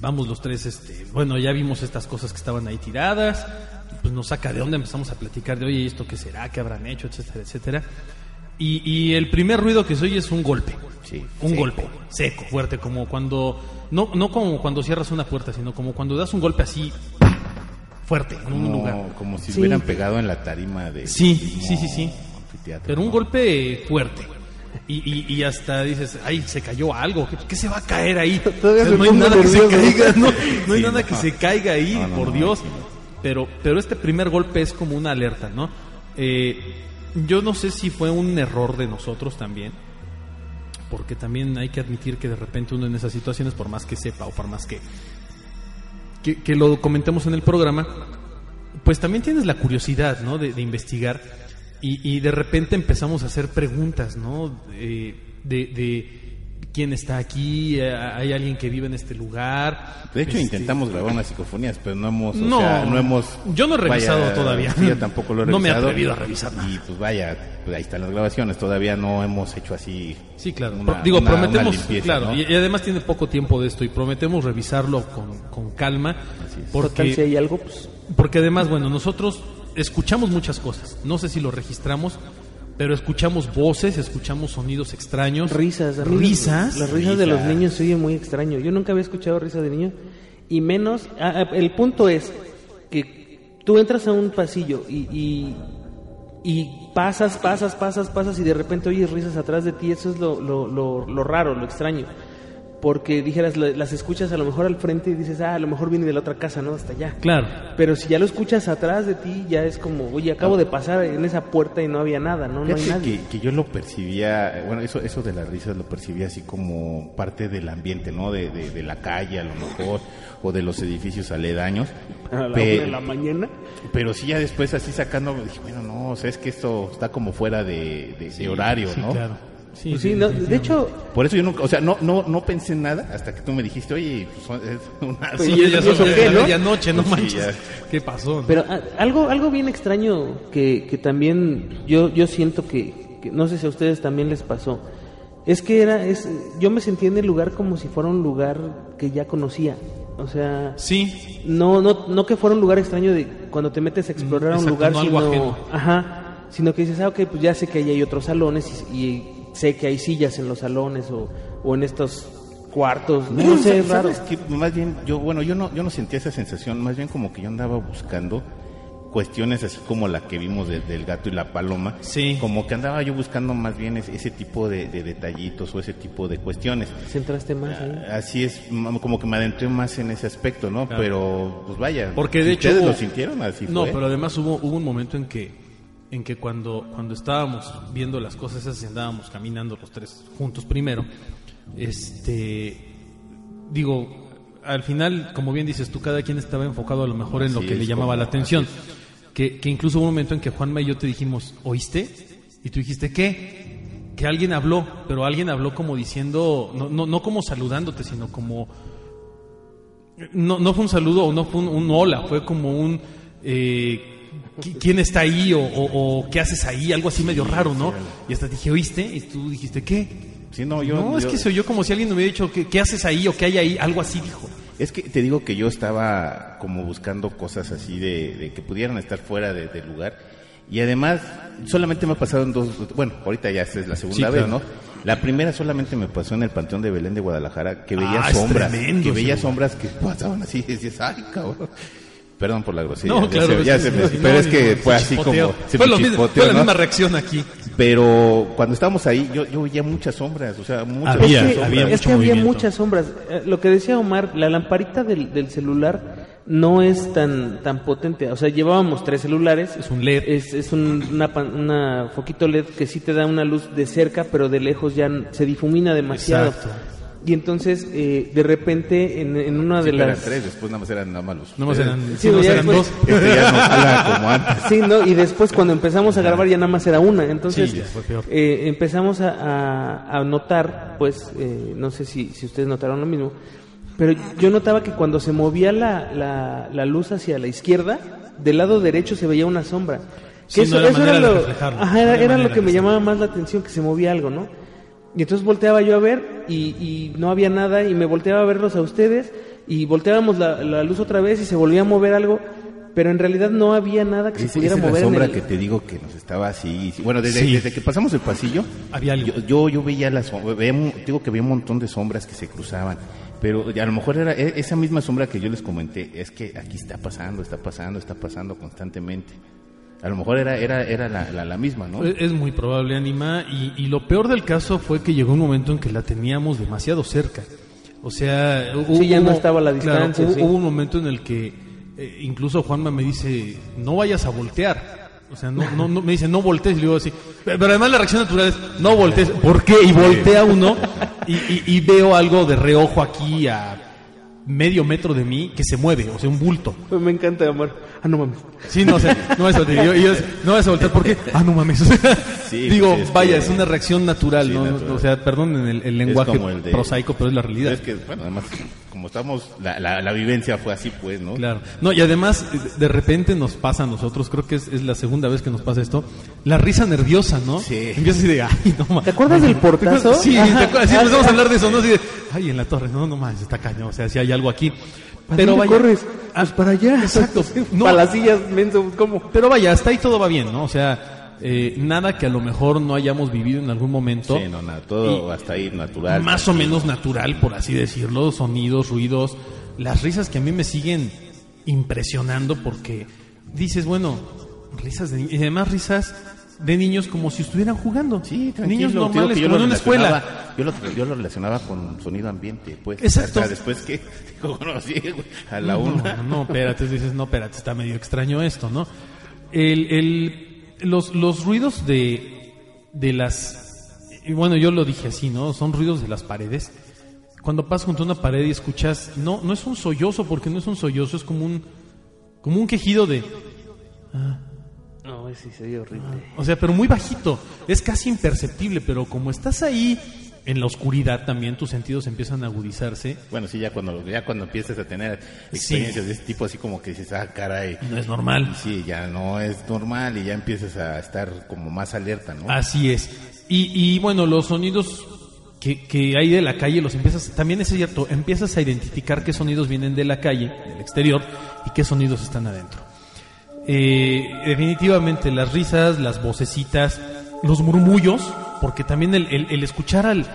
Speaker 3: vamos los tres, este, bueno, ya vimos estas cosas que estaban ahí tiradas, pues nos saca de onda, empezamos a platicar de, oye, ¿esto qué será? ¿Qué habrán hecho? Etcétera, etcétera. Y, y el primer ruido que se oye es un golpe.
Speaker 2: Sí,
Speaker 3: un
Speaker 2: seco.
Speaker 3: golpe, seco, fuerte, como cuando, no, no como cuando cierras una puerta, sino como cuando das un golpe así, fuerte, en un
Speaker 2: Como,
Speaker 3: lugar.
Speaker 2: como si
Speaker 4: Sí.
Speaker 2: hubieran pegado en la tarima de.
Speaker 3: Sí,
Speaker 2: mismo
Speaker 3: sí, sí, sí.
Speaker 2: anfiteatro,
Speaker 3: Pero un
Speaker 2: ¿no?
Speaker 3: golpe fuerte. Y, y, y hasta dices, ay, se cayó algo, ¿qué, qué se va a caer ahí? <laughs>
Speaker 4: Todavía
Speaker 3: O sea,
Speaker 4: me
Speaker 3: no hay nada que se caiga, no, no hay
Speaker 2: Sí,
Speaker 3: nada
Speaker 2: no.
Speaker 3: que se caiga ahí,
Speaker 2: No, no,
Speaker 3: por
Speaker 2: no,
Speaker 3: Dios. Pero, pero este primer golpe es como una alerta, ¿no? Eh, yo no sé si fue un error de nosotros también, porque también hay que admitir que de repente uno en esas situaciones, por más que sepa o por más que, que, que lo comentemos en el programa, pues también tienes la curiosidad, ¿no? De, de investigar y, y de repente empezamos a hacer preguntas, ¿no? De, de, de quién está aquí, Eh, hay alguien que vive en este lugar.
Speaker 2: De hecho,
Speaker 3: Este,
Speaker 2: intentamos grabar unas psicofonías, pero no hemos. o
Speaker 3: No,
Speaker 2: sea, no hemos.
Speaker 3: yo no he revisado todavía.
Speaker 2: sí, yo tampoco lo he <laughs>
Speaker 3: No me he
Speaker 2: revisado.
Speaker 3: atrevido a revisar nada.
Speaker 2: Y pues vaya, pues ahí están las grabaciones. Todavía no hemos hecho así.
Speaker 3: Sí, claro.
Speaker 2: una-
Speaker 3: Pro- Digo,
Speaker 2: una- una
Speaker 3: prometemos,
Speaker 2: limpieza,
Speaker 3: claro,
Speaker 2: ¿no?
Speaker 3: y, y además tiene poco tiempo de esto y prometemos revisarlo con, con calma,
Speaker 4: Total, si
Speaker 3: porque,
Speaker 4: hay algo, pues
Speaker 3: porque además, bueno, nosotros escuchamos muchas cosas, no sé si lo registramos, pero escuchamos voces, escuchamos sonidos extraños,
Speaker 4: risas.
Speaker 3: risas,
Speaker 4: Las risas de los niños se oyen muy extraño. Yo nunca había escuchado risas de niños. Y menos, ah, el punto es que tú entras a un pasillo y, y, y pasas, pasas, pasas, pasas y de repente oyes risas atrás de ti. Eso es lo, lo, lo, lo raro, lo extraño. Porque dijeras, la- las escuchas a lo mejor al frente y dices, ah, a lo mejor viene de la otra casa, ¿no? Hasta allá.
Speaker 3: Claro.
Speaker 4: Pero si ya lo escuchas atrás de ti, ya es como, oye, acabo de pasar en esa puerta y no había nada, ¿no? No hay nadie.
Speaker 2: que, que yo lo percibía, bueno, eso, eso de las risas lo percibía así como parte del ambiente, ¿no? De, de, de la calle a lo mejor, o de los edificios aledaños.
Speaker 4: A la
Speaker 2: Pe-
Speaker 4: una de la mañana.
Speaker 2: Pero sí, ya después así sacando, dije, bueno, no, o sea, es que esto está como fuera de, de- de horario,
Speaker 3: sí,
Speaker 2: ¿no?
Speaker 3: claro. Sí,
Speaker 4: Pues
Speaker 3: sí,
Speaker 4: sí, no, de hecho,
Speaker 2: Por eso yo nunca, o sea, no, no, no pensé en nada hasta que tú me dijiste, oye, pues es una...
Speaker 4: Pues
Speaker 3: Sí,
Speaker 4: ¿Y
Speaker 3: ya
Speaker 4: eso
Speaker 3: son
Speaker 4: qué, no?
Speaker 3: medianoche, no
Speaker 2: Sí,
Speaker 3: manches.
Speaker 2: ya.
Speaker 3: ¿Qué pasó?
Speaker 4: pero ah, algo algo bien extraño que, que también yo yo siento que, que no sé si a ustedes también les pasó. Es que era es yo me sentía en el lugar como si fuera un lugar que ya conocía. O sea,
Speaker 3: Sí,
Speaker 4: no no no que fuera un lugar extraño de cuando te metes a explorar
Speaker 3: Mm,
Speaker 4: un
Speaker 3: exacto,
Speaker 4: lugar
Speaker 3: no
Speaker 4: sino ajá, sino que dices, "Ah, ok, pues ya sé que ahí hay otros salones y, y sé que hay sillas en los salones o, o en estos cuartos, no, sé, es raro.
Speaker 2: ¿sabes qué? Más bien, yo, bueno, yo no, yo no sentía esa sensación, más bien como que yo andaba buscando cuestiones así como la que vimos de- del gato y la paloma.
Speaker 3: Sí.
Speaker 2: Como que andaba yo buscando más bien ese, ese tipo de, de detallitos o ese tipo de cuestiones.
Speaker 4: Centraste más ahí.
Speaker 2: Así es, como que me adentré más en ese aspecto, ¿no?
Speaker 3: Claro.
Speaker 2: Pero, pues vaya.
Speaker 3: Porque de hecho
Speaker 2: ¿Ustedes
Speaker 3: hubo-
Speaker 2: lo sintieron? Así
Speaker 3: No,
Speaker 2: fue.
Speaker 3: pero además hubo, hubo un momento en que en que cuando cuando estábamos viendo las cosas esas y andábamos caminando los tres juntos primero, este digo, al final, como bien dices tú, cada quien estaba enfocado a lo mejor en lo que le llamaba la atención. Que, que incluso hubo un momento en que Juanma y yo te dijimos, ¿oíste? Y tú dijiste, ¿qué? Que alguien habló, pero alguien habló como diciendo, no, no, no como saludándote, sino como no, no fue un saludo o no fue un, un hola, fue como un eh, ¿qui- ¿quién está ahí? O, o- o ¿qué haces ahí? Algo así medio raro, ¿no? Y hasta dije, ¿oíste? Y tú dijiste, ¿qué?
Speaker 2: Sí, no, yo,
Speaker 3: no, es
Speaker 2: yo-
Speaker 3: que se oyó como si alguien me hubiera dicho, ¿qué, qué haces ahí? o ¿qué hay ahí? Algo así dijo.
Speaker 2: Es que te digo que yo estaba como buscando cosas así de, de que pudieran estar fuera de- del lugar. Y además, solamente me ha pasado en dos, bueno, ahorita ya es la segunda
Speaker 3: Sí,
Speaker 2: vez,
Speaker 3: claro.
Speaker 2: ¿no? La primera solamente me pasó en el Panteón de Belén de Guadalajara, que veía
Speaker 3: Ah,
Speaker 2: sombras,
Speaker 3: tremendo
Speaker 2: que veía sombras que pasaban así, y decías, ay, cabrón. Perdón por la grosería.
Speaker 3: No,
Speaker 2: ya
Speaker 3: claro.
Speaker 2: ya
Speaker 3: no,
Speaker 2: pero
Speaker 3: no,
Speaker 2: es que
Speaker 3: no,
Speaker 2: fue así como, se
Speaker 3: Fue,
Speaker 2: me
Speaker 3: lo mismo,
Speaker 2: chispoteó,
Speaker 3: fue la
Speaker 2: ¿no?
Speaker 3: misma reacción aquí.
Speaker 2: Pero cuando estábamos ahí, yo, yo veía muchas sombras, o sea, muchas
Speaker 3: Había,
Speaker 4: es que,
Speaker 2: sombras.
Speaker 3: había
Speaker 4: es que había muchas sombras. Eh, Lo que decía Omar, la lamparita del, del celular no es tan tan potente. O sea, llevábamos tres celulares.
Speaker 3: Es un LED.
Speaker 4: Es, es un una, pan- una foquito LED que sí te da una luz de cerca, pero de lejos ya se difumina demasiado.
Speaker 3: Exacto.
Speaker 4: Y entonces, eh, de repente, en, en una
Speaker 2: Sí,
Speaker 4: de
Speaker 2: pero eran
Speaker 4: las...
Speaker 2: tres, después nada más eran nada más los
Speaker 3: No más eran,
Speaker 4: Sí,
Speaker 3: sí, eran
Speaker 4: después-
Speaker 3: dos.
Speaker 2: Este ya no jala como <laughs> antes.
Speaker 4: Sí, ¿no? Y después cuando empezamos a grabar ya nada más era una. Entonces
Speaker 3: Sí,
Speaker 4: eh, empezamos a, a- a notar, pues, eh, no sé si, si ustedes notaron lo mismo, pero yo notaba que cuando se movía la, la, la luz hacia la izquierda, del lado derecho se veía una sombra.
Speaker 3: Sí,
Speaker 4: Que
Speaker 3: no era manera de
Speaker 4: lo, ajá,
Speaker 3: no
Speaker 4: era, era lo que me llamaba más la atención, que se movía algo, ¿no? Y entonces volteaba yo a ver y, y no había nada y me volteaba a verlos a ustedes y volteábamos la, la luz otra vez y se volvía a mover algo, pero en realidad no había nada que se pudiera
Speaker 2: esa es la
Speaker 4: mover en
Speaker 2: sombra
Speaker 4: el...
Speaker 2: que te digo que nos estaba así. sí. Bueno, desde,
Speaker 3: Sí.
Speaker 2: desde que pasamos el pasillo,
Speaker 3: Había algo.
Speaker 2: yo, yo, yo veía las som- veía mu- digo que veía un montón de sombras que se cruzaban. Pero ya a lo mejor era e- esa misma sombra que yo les comenté, es que aquí está pasando, está pasando, está pasando constantemente. A lo mejor era era era la, la, la misma, ¿no?
Speaker 3: Es muy probable, Anima, y, y lo peor del caso fue que llegó un momento en que la teníamos demasiado cerca. O sea, hu-
Speaker 4: Sí, ya no
Speaker 3: hubo-
Speaker 4: estaba a la
Speaker 3: claro,
Speaker 4: distancia,
Speaker 3: hubo,
Speaker 4: sí.
Speaker 3: hubo un momento en el que eh, incluso Juanma me dice, no vayas a voltear. O sea, no, no, no- me dice, no voltees. Y le digo así. Pero además la reacción natural es, no voltees. ¿Por qué? Y voltea uno y, y- y veo algo de reojo aquí a medio metro de mí que se mueve, o sea, un bulto.
Speaker 4: Pues me encanta, amor. Ah, no mames.
Speaker 3: Sí, no, o sea, no vas a voltear. Yo- yo- no vas a voltear, ¿por qué? Ah, no mames.
Speaker 2: Sí, <laughs>
Speaker 3: Digo,
Speaker 2: es
Speaker 3: vaya,
Speaker 2: que-
Speaker 3: es una reacción natural,
Speaker 2: Sí,
Speaker 3: ¿no?
Speaker 2: natural.
Speaker 3: O sea, perdonen el, el lenguaje
Speaker 2: el de-
Speaker 3: prosaico, pero es la realidad.
Speaker 2: es que, bueno, además, como estamos, la, la, la vivencia fue así, pues, ¿no?
Speaker 3: Claro. No, y además, de repente nos pasa a nosotros, creo que es, es la segunda vez que nos pasa esto, la risa nerviosa, ¿no?
Speaker 2: Sí.
Speaker 3: Empieza así de, ay, no mames.
Speaker 4: ¿Te acuerdas del portazo?
Speaker 3: Sí, ¿te acuerdas? Sí, empezamos a hablar de eso, ¿no? Así de, ay, en la torre, no, no mames, está cañón, o sea, si hay algo aquí.
Speaker 4: Pero
Speaker 3: vaya-
Speaker 4: corres?
Speaker 3: Ah,
Speaker 4: Pues para allá.
Speaker 3: Exacto. <laughs> No,
Speaker 4: Para las sillas, menso, ¿cómo?
Speaker 3: Pero vaya, hasta ahí todo va bien, ¿no? O sea, eh, nada que a lo mejor no hayamos vivido en algún momento.
Speaker 2: Sí, no, nada, todo hasta ahí natural.
Speaker 3: Más o menos natural, por así decirlo. Sonidos, ruidos. Las risas que a mí me siguen impresionando porque dices, bueno, risas de y además risas de niños como si estuvieran jugando.
Speaker 2: Sí.
Speaker 3: Niños normales, como en una escuela.
Speaker 2: Yo lo, yo lo relacionaba con sonido ambiente, pues.
Speaker 3: Exacto.
Speaker 2: O sea, después que <laughs> conocí, a la
Speaker 3: No,
Speaker 2: una.
Speaker 3: No, no, espérate, dices, no, espérate, está medio extraño esto, ¿no? El, el, los, los ruidos de, de las... y Bueno, yo lo dije así, ¿no? Son ruidos de las paredes. Cuando pasas junto a una pared y escuchas... No, no es un sollozo, porque no es un sollozo, es como un... Como un quejido de...
Speaker 4: No, Ay, sí, se horrible.
Speaker 3: O sea, pero muy bajito. Es casi imperceptible, pero como estás ahí en la oscuridad también tus sentidos empiezan a agudizarse.
Speaker 2: Bueno, sí, ya cuando, ya cuando empiezas a tener experiencias de este tipo, así como que dices, ah, caray.
Speaker 3: No es normal.
Speaker 2: Sí, ya no es normal y ya empiezas a estar como más alerta, ¿no?
Speaker 3: Así es. Y, y bueno, los sonidos que, que hay de la calle los empiezas, también es cierto, empiezas a identificar qué sonidos vienen de la calle, del exterior, y qué sonidos están adentro. Eh, definitivamente las risas, las vocecitas, los murmullos, porque también el, el- el escuchar al...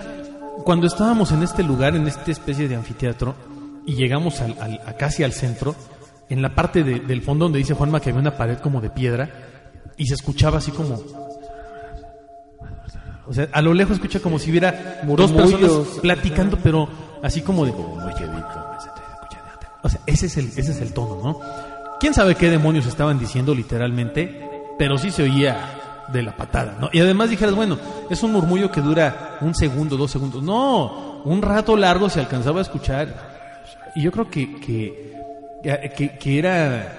Speaker 3: Cuando estábamos en este lugar, en esta especie de anfiteatro, y llegamos al, al- a casi al centro, en la parte de- del fondo donde dice Juanma que había una pared como de piedra, y se escuchaba así como... O sea, a lo lejos escucha como si hubiera dos personas platicando, pero así como de... O sea, ese es el, ese es el tono, ¿no? ¿Quién sabe qué demonios estaban diciendo literalmente? Pero sí se oía de la patada, ¿no? Y además dijeras, bueno, es un murmullo que dura un segundo, dos segundos. No, un rato largo se alcanzaba a escuchar. Y yo creo que, que, que, que era...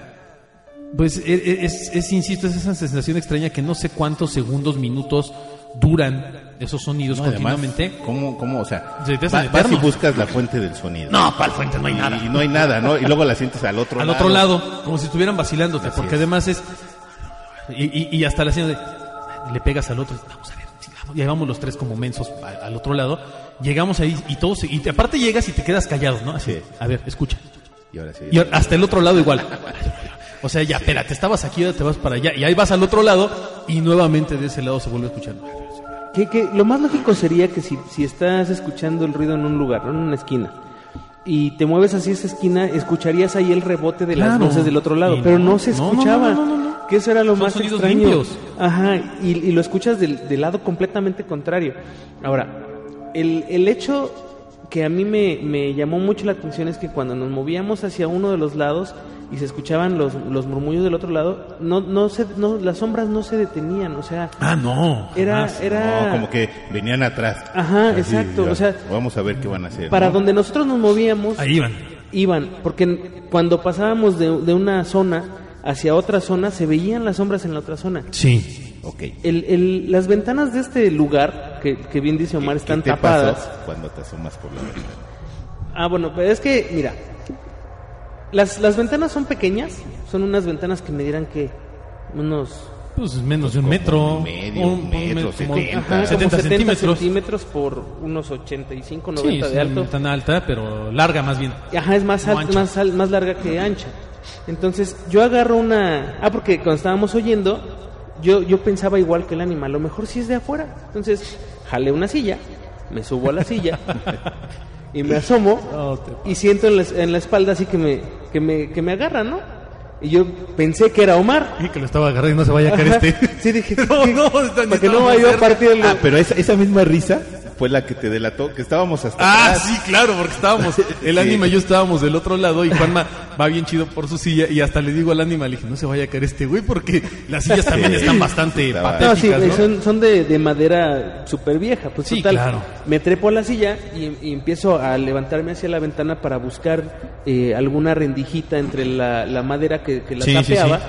Speaker 3: Pues e- e- es, es, insisto, es esa sensación extraña que no sé cuántos segundos, minutos duran esos sonidos
Speaker 2: No, además,
Speaker 3: continuamente.
Speaker 2: ¿cómo, cómo, o sea,
Speaker 3: Se te
Speaker 2: vas y buscas la fuente del sonido.
Speaker 3: No, para el frente no hay nada.
Speaker 2: Y no hay nada, ¿no? Y luego la sientes al otro
Speaker 3: al
Speaker 2: lado.
Speaker 3: otro lado, como si estuvieran vacilándote,
Speaker 2: Así
Speaker 3: porque
Speaker 2: es.
Speaker 3: además es y, y- y hasta la señal de le pegas al otro, vamos a ver, sí, vamos. y ahí vamos los tres como mensos a- al otro lado, llegamos ahí y todos y te- aparte llegas y te quedas callado, ¿no? Así,
Speaker 2: Sí.
Speaker 3: a ver, escucha.
Speaker 2: Y ahora sí.
Speaker 3: Y hasta el otro lado igual. O sea, ya, espérate, estabas aquí, ahora te vas para allá y ahí vas al otro lado y nuevamente de ese lado se vuelve a escuchar.
Speaker 4: Que, que lo más lógico sería que si, si estás escuchando el ruido en un lugar, ¿no? en una esquina, y te mueves hacia esa esquina, escucharías ahí el rebote de las
Speaker 3: Claro.
Speaker 4: voces del otro lado,
Speaker 3: Y
Speaker 4: pero
Speaker 3: no,
Speaker 4: no, se escuchaba.
Speaker 3: no, no, no, no.
Speaker 4: Que eso era lo
Speaker 3: Son
Speaker 4: más
Speaker 3: sonidos
Speaker 4: extraño.
Speaker 3: limpios.
Speaker 4: Ajá, y, y lo escuchas del, del lado completamente contrario. Ahora, el, el hecho que a mí me, me llamó mucho la atención es que cuando nos movíamos hacia uno de los lados y se escuchaban los, los murmullos del otro lado, no, no se, no, las sombras no se detenían, o sea,
Speaker 3: Ah, no.
Speaker 4: era, era
Speaker 2: No, como que venían atrás.
Speaker 4: Ajá,
Speaker 2: Así,
Speaker 4: exacto,
Speaker 2: ya,
Speaker 4: o sea,
Speaker 2: vamos a ver qué van a hacer.
Speaker 4: para
Speaker 2: ¿no?
Speaker 4: donde nosotros nos movíamos,
Speaker 3: Ahí iban.
Speaker 4: iban, porque cuando pasábamos de, de una zona hacia otra zona, se veían las sombras en la otra zona.
Speaker 3: Sí.
Speaker 2: Ok.
Speaker 4: El, el- las ventanas de este lugar, que, que bien dice Omar,
Speaker 2: ¿Qué
Speaker 4: están
Speaker 2: te
Speaker 4: tapadas.
Speaker 2: pasó cuando te asomas por la ventana?
Speaker 4: Ah, bueno, pero es que, mira, las, las ventanas son pequeñas, son unas ventanas que me dirán que unos...
Speaker 3: Pues menos de un metro.
Speaker 2: un medio,
Speaker 3: un- un
Speaker 2: metro,
Speaker 3: me- como
Speaker 2: 70.
Speaker 4: Ajá, como
Speaker 3: 70 centímetros.
Speaker 4: centímetros por unos 85, 90
Speaker 3: Sí,
Speaker 4: de
Speaker 3: sí,
Speaker 4: alto.
Speaker 3: tan alta, pero larga más bien.
Speaker 4: Ajá, es más, más, al- más larga que ancha. Entonces, yo agarro una... Ah, porque cuando estábamos oyendo, yo, yo pensaba igual que el animal, a lo mejor sí es de afuera. Entonces, jalé una silla, me subo a la silla y me asomo <laughs> y siento en la, en la espalda así que me, que, me, que me agarra, ¿no? Y yo pensé que era Omar.
Speaker 3: Y que lo estaba agarrando y no se vaya a caer este.
Speaker 4: Sí, dije, <laughs>
Speaker 3: No, no, está-
Speaker 4: para que no vaya a
Speaker 3: cerca.
Speaker 4: partir el...
Speaker 2: Ah, pero esa, esa misma risa fue la que te delató que estábamos hasta
Speaker 3: Ah,
Speaker 2: atrás.
Speaker 3: sí, claro, porque estábamos, <laughs> el
Speaker 2: Sí.
Speaker 3: ánima y yo estábamos del otro lado y Juanma va bien chido por su silla y hasta le digo al ánima, le dije, no se vaya a caer este güey porque las sillas también
Speaker 2: Sí.
Speaker 3: están bastante
Speaker 2: Estaba-
Speaker 4: No, sí,
Speaker 3: patéticas, ¿no?
Speaker 4: son, son de, de madera súper vieja. Pues
Speaker 3: Sí,
Speaker 4: total,
Speaker 3: claro.
Speaker 4: me trepo a la silla y, y empiezo a levantarme hacia la ventana para buscar eh, alguna rendijita entre la, la madera que, que la
Speaker 3: Sí, sí,
Speaker 4: tapeaba.
Speaker 3: sí.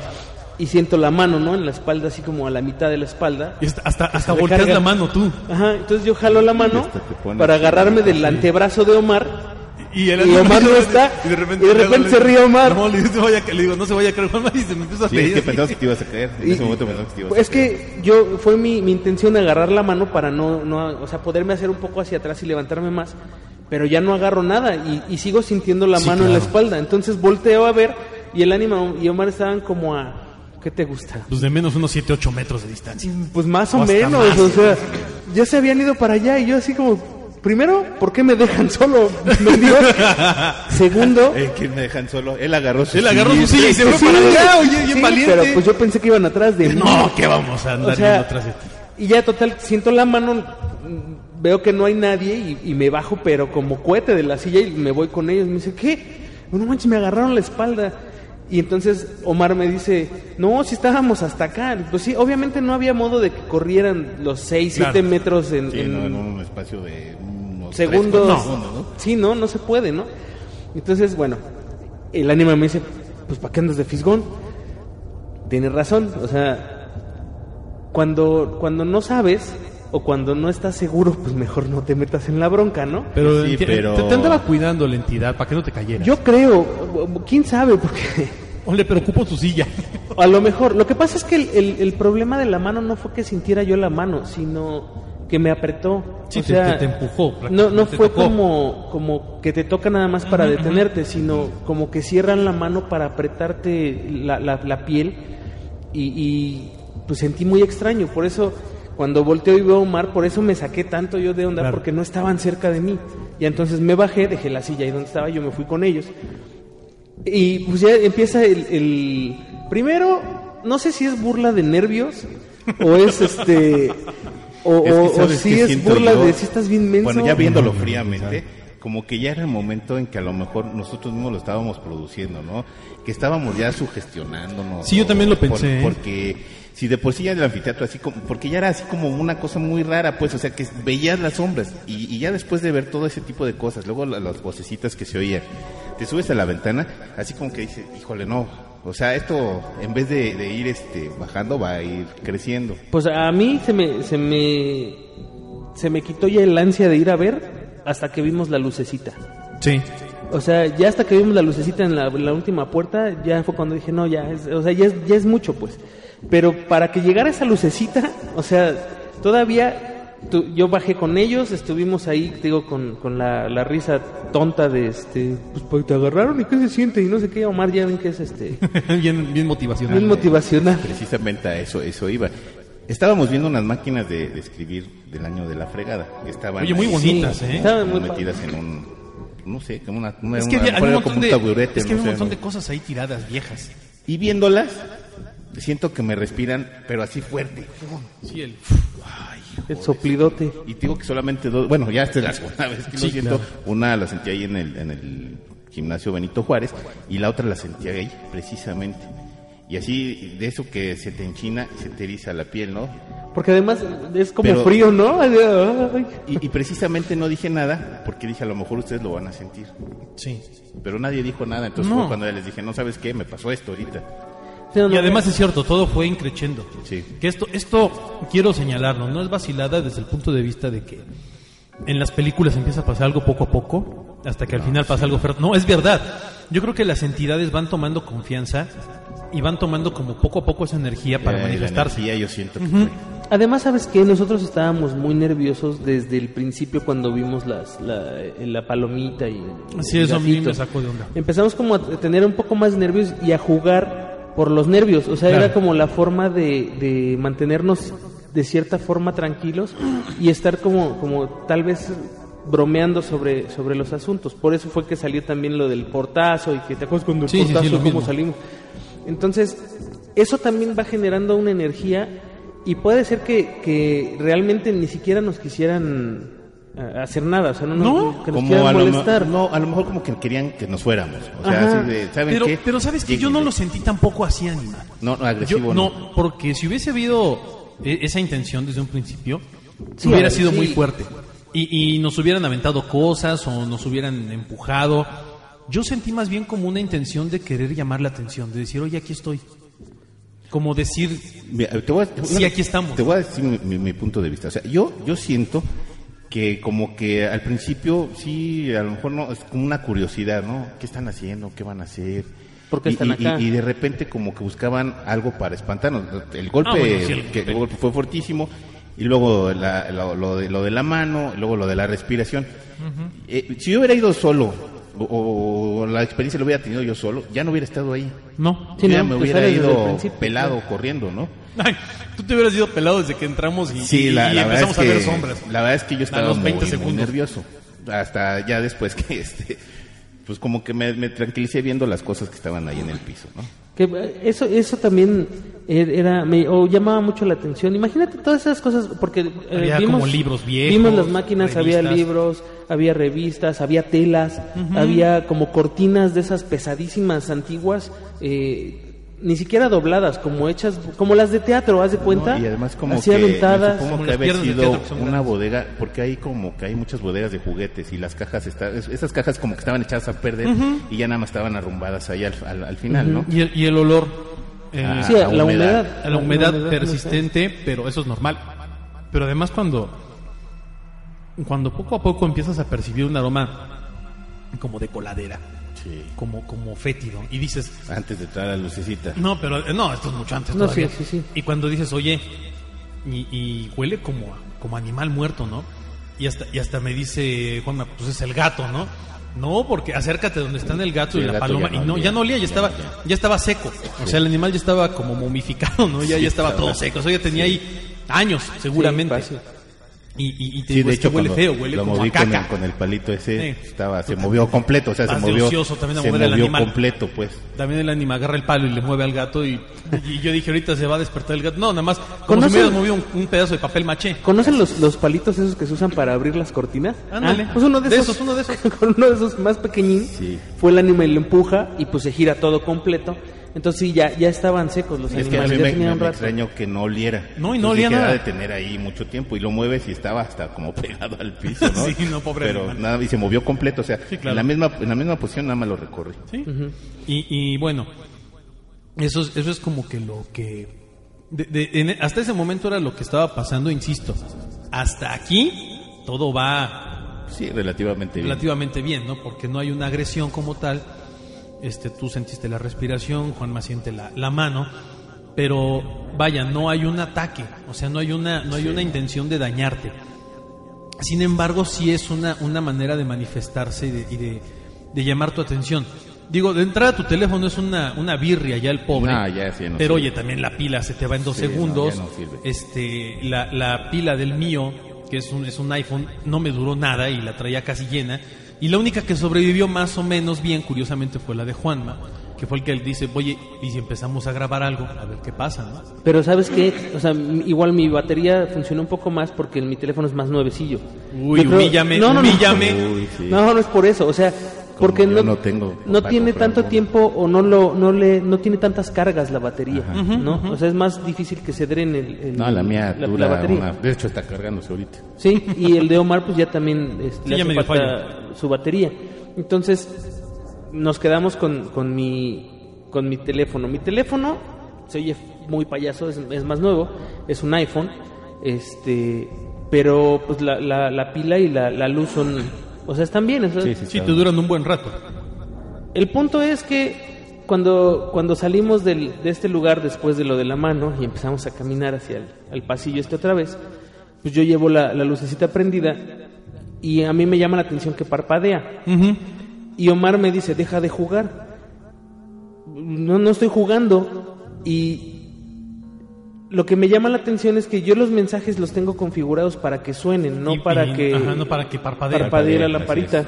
Speaker 4: Y siento la mano, ¿no? En la espalda, así como a la mitad de la espalda.
Speaker 3: Y hasta, hasta, volteas
Speaker 4: recarga.
Speaker 3: la mano tú.
Speaker 4: Ajá, entonces yo jalo la mano para agarrarme
Speaker 2: así.
Speaker 4: del antebrazo de Omar.
Speaker 3: Y, el
Speaker 4: Y Omar no está,
Speaker 3: Y de repente,
Speaker 4: y de repente se ríe Omar.
Speaker 3: No, le, digo, "No se vaya a caer", le digo, no se vaya a caer Juanma y se me empieza a
Speaker 2: Sí,
Speaker 3: reír.
Speaker 2: es que pensabas que te ibas a caer. En
Speaker 4: Y-
Speaker 2: ese momento pensabas que te ibas a
Speaker 4: Es
Speaker 2: caer.
Speaker 4: que yo fue mi, mi intención agarrar la mano para no, no, o sea, poderme hacer un poco hacia atrás y levantarme más, pero ya no agarro nada y, y sigo sintiendo la
Speaker 3: Sí,
Speaker 4: mano en la
Speaker 3: claro.
Speaker 4: espalda. Entonces volteo a ver y el ánima y Omar estaban como a, ¿qué te gusta?
Speaker 3: Pues de menos unos 7, 8 metros de distancia.
Speaker 4: Pues más o menos,
Speaker 3: más.
Speaker 4: o sea, ya se habían ido para allá y yo así como, primero, ¿por qué me dejan solo? <laughs> Segundo, <laughs>
Speaker 2: Eh, ¿Quién me dejan solo? Él agarró su
Speaker 3: Él agarró su silla y se fue
Speaker 4: sí,
Speaker 3: para allá, oye, bien
Speaker 4: sí,
Speaker 3: valiente.
Speaker 4: pero pues yo pensé que iban atrás de mí.
Speaker 3: No, que vamos a andar
Speaker 4: O sea,
Speaker 3: atrás de ti.
Speaker 4: y ya total, siento la mano, veo que no hay nadie y, y me bajo, pero como cohete de la silla y me voy con ellos. Me dice, ¿qué? No manches, me agarraron la espalda. Y entonces Omar me dice, no, si estábamos hasta acá. Pues sí, obviamente no había modo de que corrieran los 6, 7
Speaker 3: Claro.
Speaker 4: metros en,
Speaker 2: Sí,
Speaker 4: en
Speaker 2: no, en un espacio de unos
Speaker 4: segundos.
Speaker 2: tres, cuatro segundos, ¿no?
Speaker 4: Sí, no, no se puede, ¿no? Entonces, bueno, el ánima me dice, pues ¿para qué andas de fisgón? Tienes razón, o sea, cuando, cuando no sabes o cuando no estás seguro, pues mejor no te metas en la bronca, ¿no?
Speaker 3: Pero,
Speaker 2: Sí, pero-
Speaker 3: Te, te andaba cuidando la entidad para que no te cayeras.
Speaker 4: Yo creo, quién sabe, porque
Speaker 3: O le preocupo su silla. <laughs>
Speaker 4: a lo mejor, lo que pasa es que el, el- el problema de la mano no fue que sintiera yo la mano, sino que me apretó.
Speaker 3: Sí,
Speaker 4: o
Speaker 3: te-
Speaker 4: sea,
Speaker 3: te- te empujó,
Speaker 4: No, no
Speaker 3: te
Speaker 4: fue
Speaker 3: tocó.
Speaker 4: como, como que te toca nada más para detenerte, sino como que cierran la mano para apretarte la, la- la piel y, y, pues sentí muy extraño. Por eso, cuando volteo y veo a Omar, por eso me saqué tanto yo de onda,
Speaker 3: Claro.
Speaker 4: porque no estaban cerca de mí. Y entonces me bajé, dejé la silla ahí donde estaba, yo me fui con ellos. Y pues ya empieza el, el- Primero, no sé si es burla de nervios o es este... O,
Speaker 2: Es que,
Speaker 4: o- o
Speaker 2: ¿sabes
Speaker 4: si es burla
Speaker 2: yo?
Speaker 4: de si estás bien menso.
Speaker 2: Bueno, ya viéndolo fríamente, como que ya era el momento en que a lo mejor nosotros mismos lo estábamos produciendo, ¿no? Que estábamos ya sugestionándonos.
Speaker 3: Sí, yo también lo
Speaker 2: Por-
Speaker 3: pensé, ¿eh?
Speaker 2: porque si de por sí ya el anfiteatro así como, porque ya era así como una cosa muy rara, pues, o sea, que veías las sombras y, y ya después de ver todo ese tipo de cosas, luego la- las vocecitas que se oían, te subes a la ventana, así como que dices, híjole, no, o sea, esto en vez de, de ir este bajando va a ir creciendo.
Speaker 4: Pues a mí se me, se me, se me quitó ya el ansia de ir a ver hasta que vimos la lucecita.
Speaker 3: Sí.
Speaker 4: O sea, ya hasta que vimos la lucecita en la, en la última puerta, ya fue cuando dije, no, ya es, o sea, ya es, ya es mucho, pues. Pero para que llegara esa lucecita, o sea, todavía tu- yo bajé con ellos, estuvimos ahí, te digo, con, con la, la risa tonta de, este, pues, pues, te agarraron y qué se siente y no sé qué, Omar ya ven que es, este, <laughs>
Speaker 3: bien, bien motivacional.
Speaker 4: bien motivacional.
Speaker 2: Precisamente a eso, eso iba. Estábamos viendo unas máquinas de, de escribir del año de la fregada. que Estaban
Speaker 3: Oye, muy bonitas,
Speaker 4: Sí,
Speaker 3: ¿eh?
Speaker 4: estaban muy
Speaker 2: metidas en un, no sé, como una, una,
Speaker 3: Es que
Speaker 2: una-
Speaker 3: había, un
Speaker 2: era
Speaker 3: montón
Speaker 2: como
Speaker 3: de,
Speaker 2: un taburete,
Speaker 3: es que
Speaker 2: no
Speaker 3: había un
Speaker 2: sé,
Speaker 3: montón de cosas ahí tiradas, viejas.
Speaker 2: Y viéndolas, siento que me respiran, pero así fuerte.
Speaker 3: Sí, el...
Speaker 4: El soplidote.
Speaker 2: Y digo que solamente dos, bueno, ya esta es la segunda vez que
Speaker 3: Sí,
Speaker 2: lo siento.
Speaker 3: claro.
Speaker 2: Una la sentí ahí en el, en el gimnasio Benito Juárez y la otra la sentí ahí, precisamente. Y así, de eso que se te enchina y se te eriza la piel, ¿no?
Speaker 4: Porque además es como
Speaker 2: Pero-
Speaker 4: frío, ¿no? <laughs> Ay,
Speaker 2: Y, y precisamente no dije nada porque dije a lo mejor ustedes lo van a sentir.
Speaker 3: Sí.
Speaker 2: Pero nadie dijo nada, entonces
Speaker 3: No.
Speaker 2: fue cuando ya les dije, no sabes qué, me pasó esto ahorita.
Speaker 4: Sí, no,
Speaker 3: Y
Speaker 4: no,
Speaker 3: además es cierto, todo fue increchendo.
Speaker 2: Sí.
Speaker 3: Que esto, esto quiero señalarlo, no es vacilada desde el punto de vista de que en las películas empieza a pasar algo poco a poco, hasta que al final pasa algo fuerte. No, es verdad. Yo creo que las entidades van tomando confianza y van tomando como poco a poco esa energía para
Speaker 2: Eh,
Speaker 3: manifestarse.
Speaker 2: energía yo siento que.
Speaker 4: Además, ¿sabes qué? Nosotros estábamos muy nerviosos desde el principio cuando vimos las, la, la palomita y...
Speaker 3: Sí, eso a mí me sacó de onda.
Speaker 4: Empezamos como a tener un poco más nervios y a jugar por los nervios. O sea,
Speaker 3: Claro.
Speaker 4: era como la forma de, de mantenernos de cierta forma tranquilos y estar como, como tal vez bromeando sobre, sobre los asuntos. Por eso fue que salió también lo del portazo y que te acuerdas cuando el
Speaker 3: Sí, sí, sí,
Speaker 4: portazo,
Speaker 3: lo
Speaker 4: cómo salimos. Entonces, eso también va generando una energía y puede ser que, que realmente ni siquiera nos quisieran hacer nada, o sea, no, nos-
Speaker 3: No,
Speaker 4: que nos
Speaker 2: Como a lo,
Speaker 4: molestar.
Speaker 2: no, a lo mejor como que querían que nos fuéramos. O sea, así de, ¿saben
Speaker 3: Pero,
Speaker 2: qué?
Speaker 3: pero sabes que yo no lo sentí tampoco así animal.
Speaker 2: No, no,
Speaker 3: Yo,
Speaker 2: agresivo.
Speaker 3: no, porque si hubiese habido e- esa intención desde un principio,
Speaker 4: Sí,
Speaker 3: hubiera sido
Speaker 4: sí.
Speaker 3: muy fuerte. Y, y nos hubieran aventado cosas o nos hubieran empujado. Yo sentí más bien como una intención de querer llamar la atención, de decir, oye, aquí estoy. Como decir,
Speaker 2: Mira, te voy a-
Speaker 3: Sí, aquí estamos.
Speaker 2: Te voy a decir mi, mi- mi punto de vista. O sea, yo, yo siento que como que al principio sí, a lo mejor no, es como una curiosidad, ¿no? ¿Qué están haciendo? ¿Qué van a hacer?
Speaker 4: ¿Por qué
Speaker 2: Y-
Speaker 4: están
Speaker 2: y,
Speaker 4: acá?
Speaker 2: Y, y de repente como que buscaban algo para espantarnos. El golpe,
Speaker 3: Ah, bueno, sí, el-
Speaker 2: que el golpe fue fortísimo. Y luego la- lo, lo de, lo de la mano, y luego lo de la respiración. Eh, si yo hubiera ido solo, o, o la experiencia lo hubiera tenido yo solo, ya no hubiera estado ahí.
Speaker 3: no.
Speaker 4: Sí,
Speaker 2: Yo ya
Speaker 4: no,
Speaker 2: me hubiera ido pelado, corriendo, ¿no?
Speaker 3: Ay, tú te hubieras ido pelado desde que entramos y,
Speaker 2: Sí,
Speaker 3: y-
Speaker 2: la,
Speaker 3: y
Speaker 2: la verdad
Speaker 3: empezamos
Speaker 2: es que,
Speaker 3: a ver sombras.
Speaker 2: La verdad es que yo
Speaker 3: A
Speaker 2: estaba
Speaker 3: los
Speaker 2: muy,
Speaker 3: 20
Speaker 2: muy
Speaker 3: segundos.
Speaker 2: nervioso. Hasta ya después que, <laughs> este, pues como que me, me tranquilicé viendo las cosas que estaban ahí en el piso, ¿no?
Speaker 4: Que eh, eso, eso también er- era, me, o llamaba mucho la atención. Imagínate todas esas cosas, porque eh,
Speaker 3: Había
Speaker 4: vimos,
Speaker 3: como libros viejos,
Speaker 4: vimos las máquinas, había libros, había revistas, había telas, había como cortinas de esas pesadísimas antiguas, eh, ni siquiera dobladas, como hechas, como las de teatro, haz de cuenta,
Speaker 2: ¿no? Y además como
Speaker 4: así
Speaker 2: que
Speaker 4: aventadas.
Speaker 2: supongo
Speaker 3: Como
Speaker 2: que
Speaker 3: las
Speaker 2: había
Speaker 3: piernas de
Speaker 2: sido una
Speaker 3: grandes.
Speaker 2: bodega, porque hay como que hay muchas bodegas de juguetes y las cajas está, es- esas cajas como que estaban echadas a perder y ya nada más estaban arrumbadas ahí al, al- al final, ¿no?
Speaker 3: Y el, y el olor, eh,
Speaker 2: Ah,
Speaker 4: Sí, la
Speaker 2: humedad.
Speaker 4: humedad.
Speaker 3: a la humedad persistente, pero eso es normal. Pero además cuando cuando poco a poco empiezas a percibir un aroma como de coladera,
Speaker 2: Sí.
Speaker 3: como como fétido y dices,
Speaker 2: Antes de entrar a la lucecita.
Speaker 3: no, pero eh, no, esto es mucho antes
Speaker 4: No,
Speaker 3: todavía.
Speaker 4: sí, sí, sí.
Speaker 3: Y cuando dices, "Oye, y, y huele como como animal muerto, ¿no?" Y hasta y hasta me dice, "Juanma, pues es el gato, ¿no?" No, porque acércate donde están el gato
Speaker 2: Sí,
Speaker 3: y
Speaker 2: el
Speaker 3: la
Speaker 2: gato
Speaker 3: paloma
Speaker 2: ya
Speaker 3: y
Speaker 2: no
Speaker 3: no
Speaker 2: olía.
Speaker 3: ya no olía, ya,
Speaker 2: Ya
Speaker 3: estaba
Speaker 2: no olía.
Speaker 3: ya estaba seco. O sea, el animal ya estaba como momificado, ¿no? Ya
Speaker 2: Sí,
Speaker 3: ya estaba
Speaker 2: estaba-
Speaker 3: todo seco. O sea, ya tenía ahí años, seguramente. Y, y, y te
Speaker 2: Sí,
Speaker 3: digo,
Speaker 2: de
Speaker 3: es que
Speaker 2: hecho,
Speaker 3: huele
Speaker 2: cuando
Speaker 3: feo, huele
Speaker 2: lo
Speaker 3: como
Speaker 2: moví
Speaker 3: a
Speaker 2: con el, con el palito ese,
Speaker 3: Sí.
Speaker 2: estaba, se movió completo, o sea, se movió,
Speaker 3: ocioso también a
Speaker 2: se movió
Speaker 3: animal.
Speaker 2: completo, pues.
Speaker 3: También el animal agarra el palo y le mueve al gato y, y yo dije, ahorita se va a despertar el gato. No, nada más, como si
Speaker 4: ¿Conocen-
Speaker 3: me hubieras movido un, un pedazo de papel maché.
Speaker 4: ¿Conocen los, los palitos esos que se usan para abrir las cortinas?
Speaker 3: Ándale.
Speaker 4: Ah, pues uno de
Speaker 3: De
Speaker 4: esos.
Speaker 3: esos, uno de esos. <laughs>
Speaker 4: con uno de esos más pequeñín.
Speaker 2: Sí.
Speaker 4: Fue el animal y lo empuja y pues se gira todo completo. Entonces sí, ya, ya estaban secos los
Speaker 2: Es que a
Speaker 4: animales.
Speaker 2: mí
Speaker 4: ya
Speaker 2: me,
Speaker 4: tenían
Speaker 2: me- me
Speaker 4: rato.
Speaker 2: extrañó que no oliera.
Speaker 3: No, y no olía nada.
Speaker 2: "Ha de tener ahí mucho tiempo y lo mueves y estaba hasta como <laughs> pegado al piso, ¿no? <laughs>
Speaker 3: Sí, no, pobre
Speaker 2: Pero
Speaker 3: animal.
Speaker 2: nada, y se movió completo, o sea,
Speaker 3: Sí, claro.
Speaker 2: en la misma en la misma posición nada más lo recorrí.
Speaker 3: ¿sí? y, y bueno, eso es, eso es como que lo que... de- de- en- hasta ese momento era lo que estaba pasando, insisto. Hasta aquí todo va
Speaker 2: Sí, relativamente bien.
Speaker 3: relativamente bien, ¿no? Porque no hay una agresión como tal. Este, tú sentiste la respiración, Juanma siente la, la mano, pero vaya, no hay un ataque, o sea, no hay una, no hay una intención de dañarte. Sin embargo, sí es una, una manera de manifestarse y de, y de, de llamar tu atención. Digo, de entrada tu teléfono es una, una birria ya el pobre.
Speaker 2: No, ya, sí, no
Speaker 3: pero
Speaker 2: sirve.
Speaker 3: oye, también la pila se te va en dos
Speaker 2: Sí,
Speaker 3: segundos.
Speaker 2: no.
Speaker 3: Este, la, la pila del mío, que es un, es un iPhone, no me duró nada y la traía casi llena. Y la única que sobrevivió más o menos bien, curiosamente, fue la de Juanma, que fue el que él dice, oye, y si empezamos a grabar algo, a ver qué pasa, ¿no?
Speaker 4: Pero ¿sabes qué? O sea, igual mi batería funcionó un poco más porque mi teléfono es más nuevecillo.
Speaker 3: Uy,
Speaker 4: creo-
Speaker 3: humíllame,
Speaker 4: no, no, no.
Speaker 3: humíllame.
Speaker 2: Uy, sí.
Speaker 4: No, no es por eso, o sea, porque no,
Speaker 2: no tengo
Speaker 4: no
Speaker 2: para
Speaker 4: tiene tanto tiempo o no lo no le no tiene tantas cargas la batería, ¿no? O sea, es más difícil que se drene el, el-
Speaker 2: No, la mía
Speaker 4: la,
Speaker 2: dura
Speaker 4: la batería.
Speaker 2: una- de hecho está cargándose ahorita.
Speaker 4: Sí, y el de Omar pues ya también este,
Speaker 3: Sí,
Speaker 4: le
Speaker 3: ya
Speaker 4: hace
Speaker 3: medio
Speaker 4: falta su batería. Entonces, nos quedamos con, con mi con mi teléfono. Mi teléfono se oye muy payaso, es, es más nuevo, es un iPhone, este, pero pues la, la, la pila y la, la luz son, o sea, están bien. o sea,
Speaker 2: Sí, sí,
Speaker 3: Sí,
Speaker 2: está-
Speaker 3: te duran un buen rato.
Speaker 4: el punto es que cuando, cuando salimos del- de este lugar después de lo de la mano y empezamos a caminar hacia el al pasillo este otra vez, pues yo llevo la, la lucecita prendida y a mí me llama la atención que parpadea. Y Omar me dice, deja de jugar. No, no estoy jugando. Y lo que me llama la atención es que yo los mensajes los tengo configurados para que suenen, no
Speaker 3: Y-
Speaker 4: para
Speaker 3: y-
Speaker 4: que
Speaker 3: ajá, no para que parpadee.
Speaker 4: parpadee la lamparita.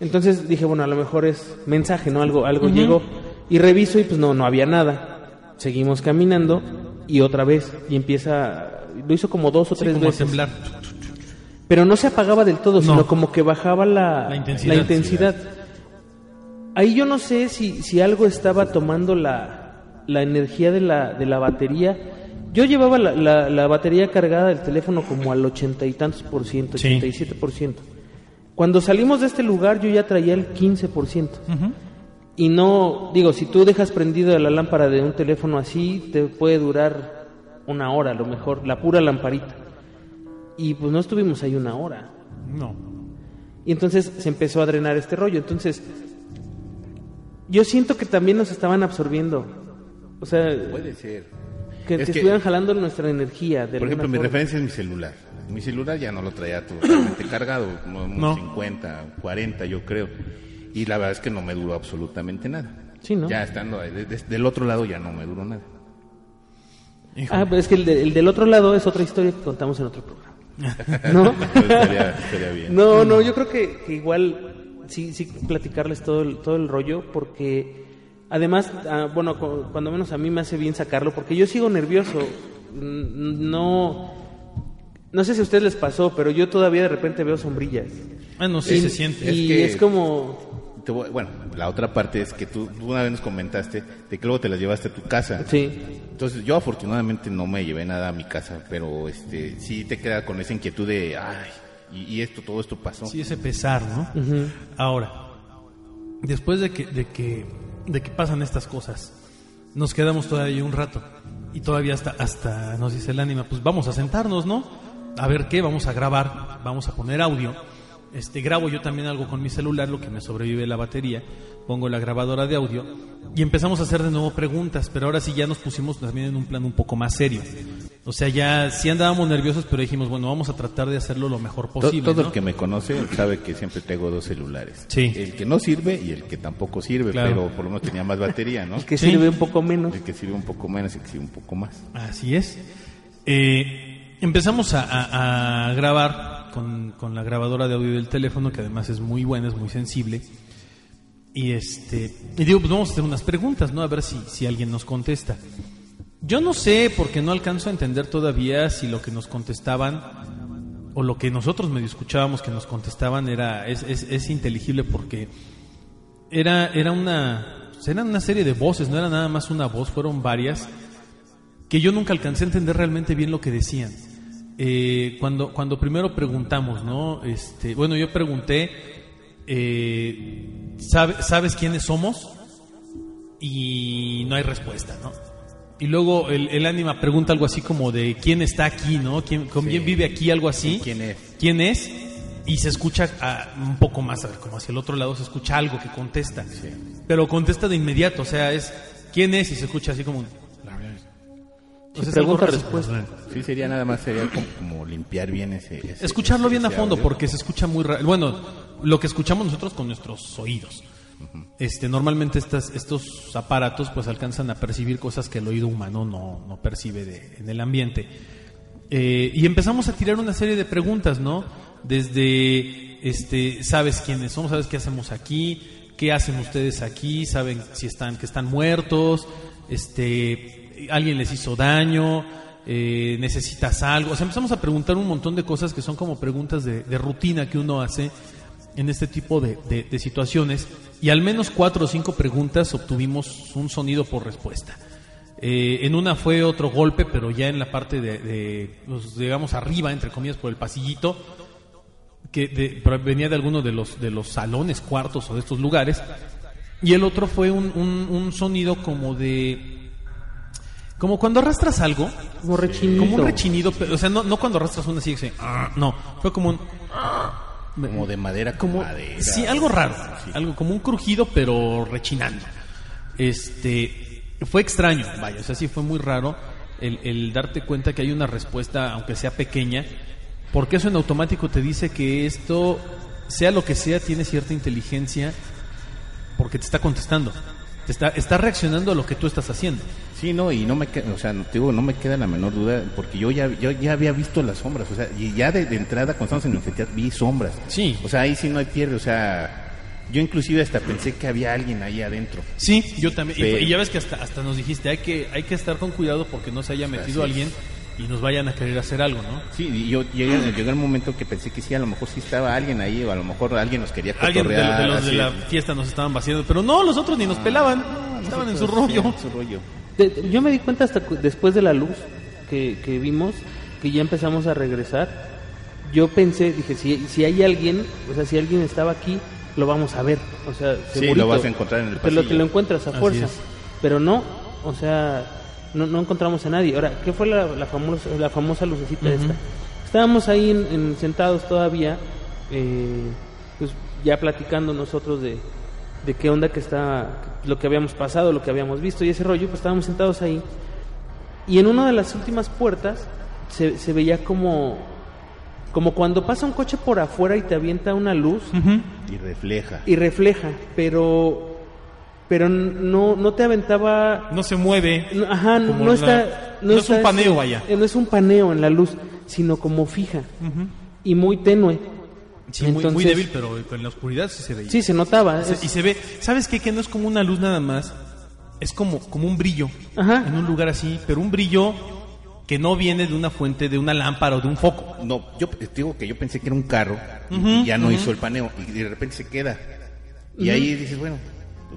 Speaker 4: Entonces dije, bueno, a lo mejor es mensaje, ¿no? Algo, algo llegó. Y reviso y pues no, no había nada. Seguimos caminando y otra vez. Y empieza, lo hizo como dos o
Speaker 3: Sí,
Speaker 4: tres
Speaker 3: como a
Speaker 4: veces.
Speaker 3: temblar.
Speaker 4: Pero no se apagaba del todo, sino como que bajaba la,
Speaker 3: La intensidad.
Speaker 4: la intensidad. Ahí yo no sé si, si algo estaba tomando la, la energía de la, de la batería. Yo llevaba la, la, la batería cargada del teléfono como al ochenta y tantos por ciento, ochenta y siete por ciento. Cuando salimos de este lugar yo ya traía el 15 por ciento. Y no, digo, si tú dejas prendido la lámpara de un teléfono así, te puede durar una hora a lo mejor, la pura lamparita. Y pues no estuvimos ahí una hora.
Speaker 3: No.
Speaker 4: Y entonces se empezó a drenar este rollo. Entonces, yo siento que también nos estaban absorbiendo. O sea,
Speaker 2: Puede ser.
Speaker 4: que,
Speaker 2: Es
Speaker 4: que
Speaker 2: que-
Speaker 4: estuvieran jalando nuestra energía. De
Speaker 2: Por ejemplo, mi referencia es mi celular. Mi celular ya no lo traía totalmente cargado, como unos
Speaker 3: No.
Speaker 2: 50, 40 yo creo. Y la verdad es que no me duró absolutamente nada.
Speaker 4: Sí, ¿no?
Speaker 2: Ya estando ahí, de- de- del otro lado ya no me duró nada.
Speaker 4: Ah, pero es que el, de- el del otro lado es otra historia que contamos en otro programa. <laughs> ¿No?
Speaker 2: estaría, estaría bien.
Speaker 4: No, no, yo creo que, que igual sí, sí platicarles todo el, todo el rollo porque además, ah, bueno, cu- cuando menos a mí me hace bien sacarlo porque yo sigo nervioso. Mm, No, no sé si a ustedes les pasó, pero yo todavía de repente veo sombrillas.
Speaker 3: Ah, no, sí
Speaker 4: y,
Speaker 3: se siente.
Speaker 4: Y
Speaker 2: Es que-
Speaker 4: es como,
Speaker 2: Te voy- bueno, la otra parte es que tú, tú una vez nos comentaste de que luego te las llevaste a tu casa.
Speaker 4: sí,
Speaker 2: Entonces yo afortunadamente no me llevé nada a mi casa, pero este sí te queda con esa inquietud de, ay, y, y esto, todo esto pasó.
Speaker 3: Sí, ese pesar, ¿no? Ahora, después de que, de que, de que pasan estas cosas, nos quedamos todavía un rato. Y todavía hasta, hasta nos dice el ánima, pues vamos a sentarnos, ¿no? A ver qué, vamos a grabar, vamos a poner audio. Este, grabo yo también algo con mi celular, lo que me sobrevive la batería, pongo la grabadora de audio y empezamos a hacer de nuevo preguntas, pero ahora sí ya nos pusimos también en un plan un poco más serio. O sea, ya sí andábamos nerviosos, pero dijimos, bueno, vamos a tratar de hacerlo lo mejor posible.
Speaker 2: Todo
Speaker 3: ¿no?
Speaker 2: el que me conoce sabe que siempre tengo dos celulares.
Speaker 3: Sí.
Speaker 2: El que no sirve y el que tampoco sirve,
Speaker 3: Claro.
Speaker 2: pero por lo menos tenía más batería, ¿no?
Speaker 4: El que
Speaker 3: Sí.
Speaker 4: sirve un poco menos.
Speaker 2: El que sirve un poco menos y el que sirve un poco más.
Speaker 3: Así es. Eh, empezamos a, a- a grabar con, la grabadora de audio del teléfono, que además es muy buena, es muy sensible. Y este y digo, pues vamos a hacer unas preguntas, ¿no? A ver si, si alguien nos contesta. Yo no sé, porque no alcanzo a entender todavía si lo que nos contestaban o lo que nosotros medio escuchábamos que nos contestaban era es, es, es inteligible porque era era una pues, era una serie de voces, no era nada más una voz, fueron varias que yo nunca alcancé a entender realmente bien lo que decían. Eh, cuando, cuando primero preguntamos, ¿no? Este, bueno, yo pregunté, eh, ¿sabe- ¿sabes quiénes somos? Y no hay respuesta, ¿no? Y luego el, el ánima pregunta algo así como de quién está aquí, ¿no? ¿Quién, ¿Con quién vive aquí? Algo así.
Speaker 2: ¿Quién es?
Speaker 3: ¿Quién es? Y se escucha ah, un poco más, a ver, como hacia el otro lado se escucha algo que contesta. Pero contesta de inmediato, o sea, es ¿quién es? Y se escucha así como... algo
Speaker 4: pregunta, respuesta.
Speaker 2: Sí, sería nada más, sería como, como limpiar bien ese... ese-
Speaker 3: Escucharlo bien a fondo
Speaker 2: audio.
Speaker 3: porque se escucha muy raro. Bueno, lo que escuchamos nosotros con nuestros oídos. Este, normalmente estas, estos aparatos pues alcanzan a percibir cosas que el oído humano no, no percibe de- en el ambiente. Eh, y empezamos a tirar una serie de preguntas, ¿no? Desde, este, ¿sabes quiénes somos? ¿Sabes qué hacemos aquí? ¿Qué hacen ustedes aquí? ¿Saben si están, que están muertos? Este, ¿alguien les hizo daño? Eh, ¿Necesitas algo? O sea, empezamos a preguntar un montón de cosas que son como preguntas de, rutina que uno hace en este tipo de, situaciones y al menos cuatro o cinco preguntas obtuvimos un sonido por respuesta. Eh, en una fue otro golpe, pero ya en la parte de, pues, digamos, arriba, entre comillas, por el pasillito, que venía de alguno de los, de los salones, cuartos o de estos lugares. Y el otro fue un sonido como de... Como cuando arrastras algo,
Speaker 4: Como
Speaker 3: un rechinido, pero, o sea, no, no cuando arrastras una así, que se- ah, no, fue como un...
Speaker 2: Como de madera, con
Speaker 3: como
Speaker 2: madera.
Speaker 3: sí algo raro algo como un crujido pero rechinando. Este fue extraño vaya o sea sí fue muy raro el, el darte cuenta que hay una respuesta aunque sea pequeña porque eso en automático te dice que esto sea lo que sea tiene cierta inteligencia porque te está contestando te está está reaccionando a lo que tú estás haciendo
Speaker 2: Sí, no, y no me queda, o sea, no, digo, no me queda la menor duda, porque yo ya, yo ya había visto las sombras, o sea, y ya de, de entrada cuando estamos en la universidad vi sombras.
Speaker 3: Sí.
Speaker 2: O sea, ahí sí no hay pierde, o sea, yo inclusive hasta pensé que había alguien ahí adentro.
Speaker 3: Sí, yo también. Y,
Speaker 2: Pero-
Speaker 3: y ya ves que hasta, hasta nos dijiste, hay que, hay que estar con cuidado porque no se haya metido
Speaker 2: Así es.
Speaker 3: alguien y nos vayan a querer hacer algo, ¿no?
Speaker 2: Sí, y yo llegué, llegó el momento que pensé que sí, a lo mejor sí estaba alguien ahí, o a lo mejor alguien nos quería
Speaker 3: Alguien de, de los de la fiesta nos estaban vaciando, pero no, los otros ni nos pelaban, estaban en su rollo.
Speaker 2: sí, en su rollo.
Speaker 4: De- yo me di cuenta hasta cu- después de la luz que, que vimos que ya empezamos a regresar. Yo pensé, dije, si, si hay alguien, o sea, si alguien estaba aquí, lo vamos a ver. O sea,
Speaker 2: Sí, lo vas a encontrar en el
Speaker 4: Pero lo que
Speaker 2: pasillo.
Speaker 4: lo encuentras a fuerza. Pero no, o sea, no, no encontramos a nadie. Ahora, ¿qué fue la, la, famosa, la famosa lucecita esta? Estábamos ahí en- en- sentados todavía, eh, pues ya platicando nosotros de, de qué onda que está, lo que habíamos pasado, lo que habíamos visto y ese rollo, pues estábamos sentados ahí. Y en una de las últimas puertas se, se veía como, como cuando pasa un coche por afuera y te avienta una luz
Speaker 2: Y refleja.
Speaker 4: y refleja, pero, pero no, no te aventaba
Speaker 3: No se mueve.
Speaker 4: no, Ajá, no
Speaker 3: la-
Speaker 4: está.
Speaker 3: no es
Speaker 4: está
Speaker 3: un paneo, vaya.
Speaker 4: eh, No es un paneo en la luz, sino como fija y muy tenue.
Speaker 3: Sí, muy, débil, pero en la oscuridad sí se veía.
Speaker 4: Sí, se notaba.
Speaker 3: Se-
Speaker 4: es-
Speaker 3: y se ve, ¿sabes qué? Que no es como una luz nada más, es como, como un brillo
Speaker 4: Ajá.
Speaker 3: en un lugar así, pero un brillo que no viene de una fuente, de una lámpara o de un foco.
Speaker 2: No, yo te digo que yo pensé que era un carro y- ya no hizo el paneo y de repente se queda. Y ahí dices, bueno,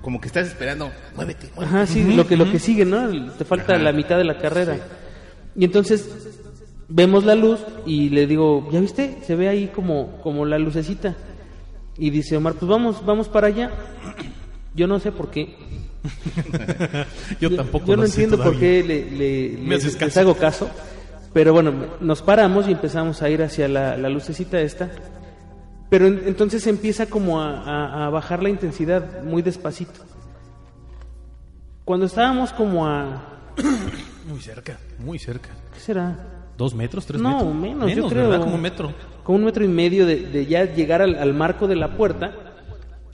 Speaker 2: como que estás esperando, muévete, muévete.
Speaker 4: Ajá, sí, lo que lo que sigue, ¿no? Te falta
Speaker 2: Ajá.
Speaker 4: la mitad de la carrera. Y entonces vemos la luz y le digo, ¿ya viste? Se ve ahí como como la lucecita. Y dice Omar, pues vamos, vamos para allá. Yo no sé por qué, <laughs>
Speaker 3: Yo tampoco
Speaker 4: Yo no
Speaker 3: lo sé
Speaker 4: entiendo por qué le, le- les hago caso. Pero bueno, nos paramos y empezamos a ir hacia la, la lucecita esta. Pero en- entonces empieza como a, a- a bajar la intensidad muy despacito. Cuando estábamos como a...
Speaker 3: Muy cerca, muy cerca.
Speaker 4: ¿Qué será?
Speaker 3: ¿Dos metros, tres
Speaker 4: No,
Speaker 3: metros?
Speaker 4: menos, yo creo.
Speaker 3: ¿verdad? Como un metro.
Speaker 4: Como un metro y medio de, de ya llegar al, al marco de la puerta,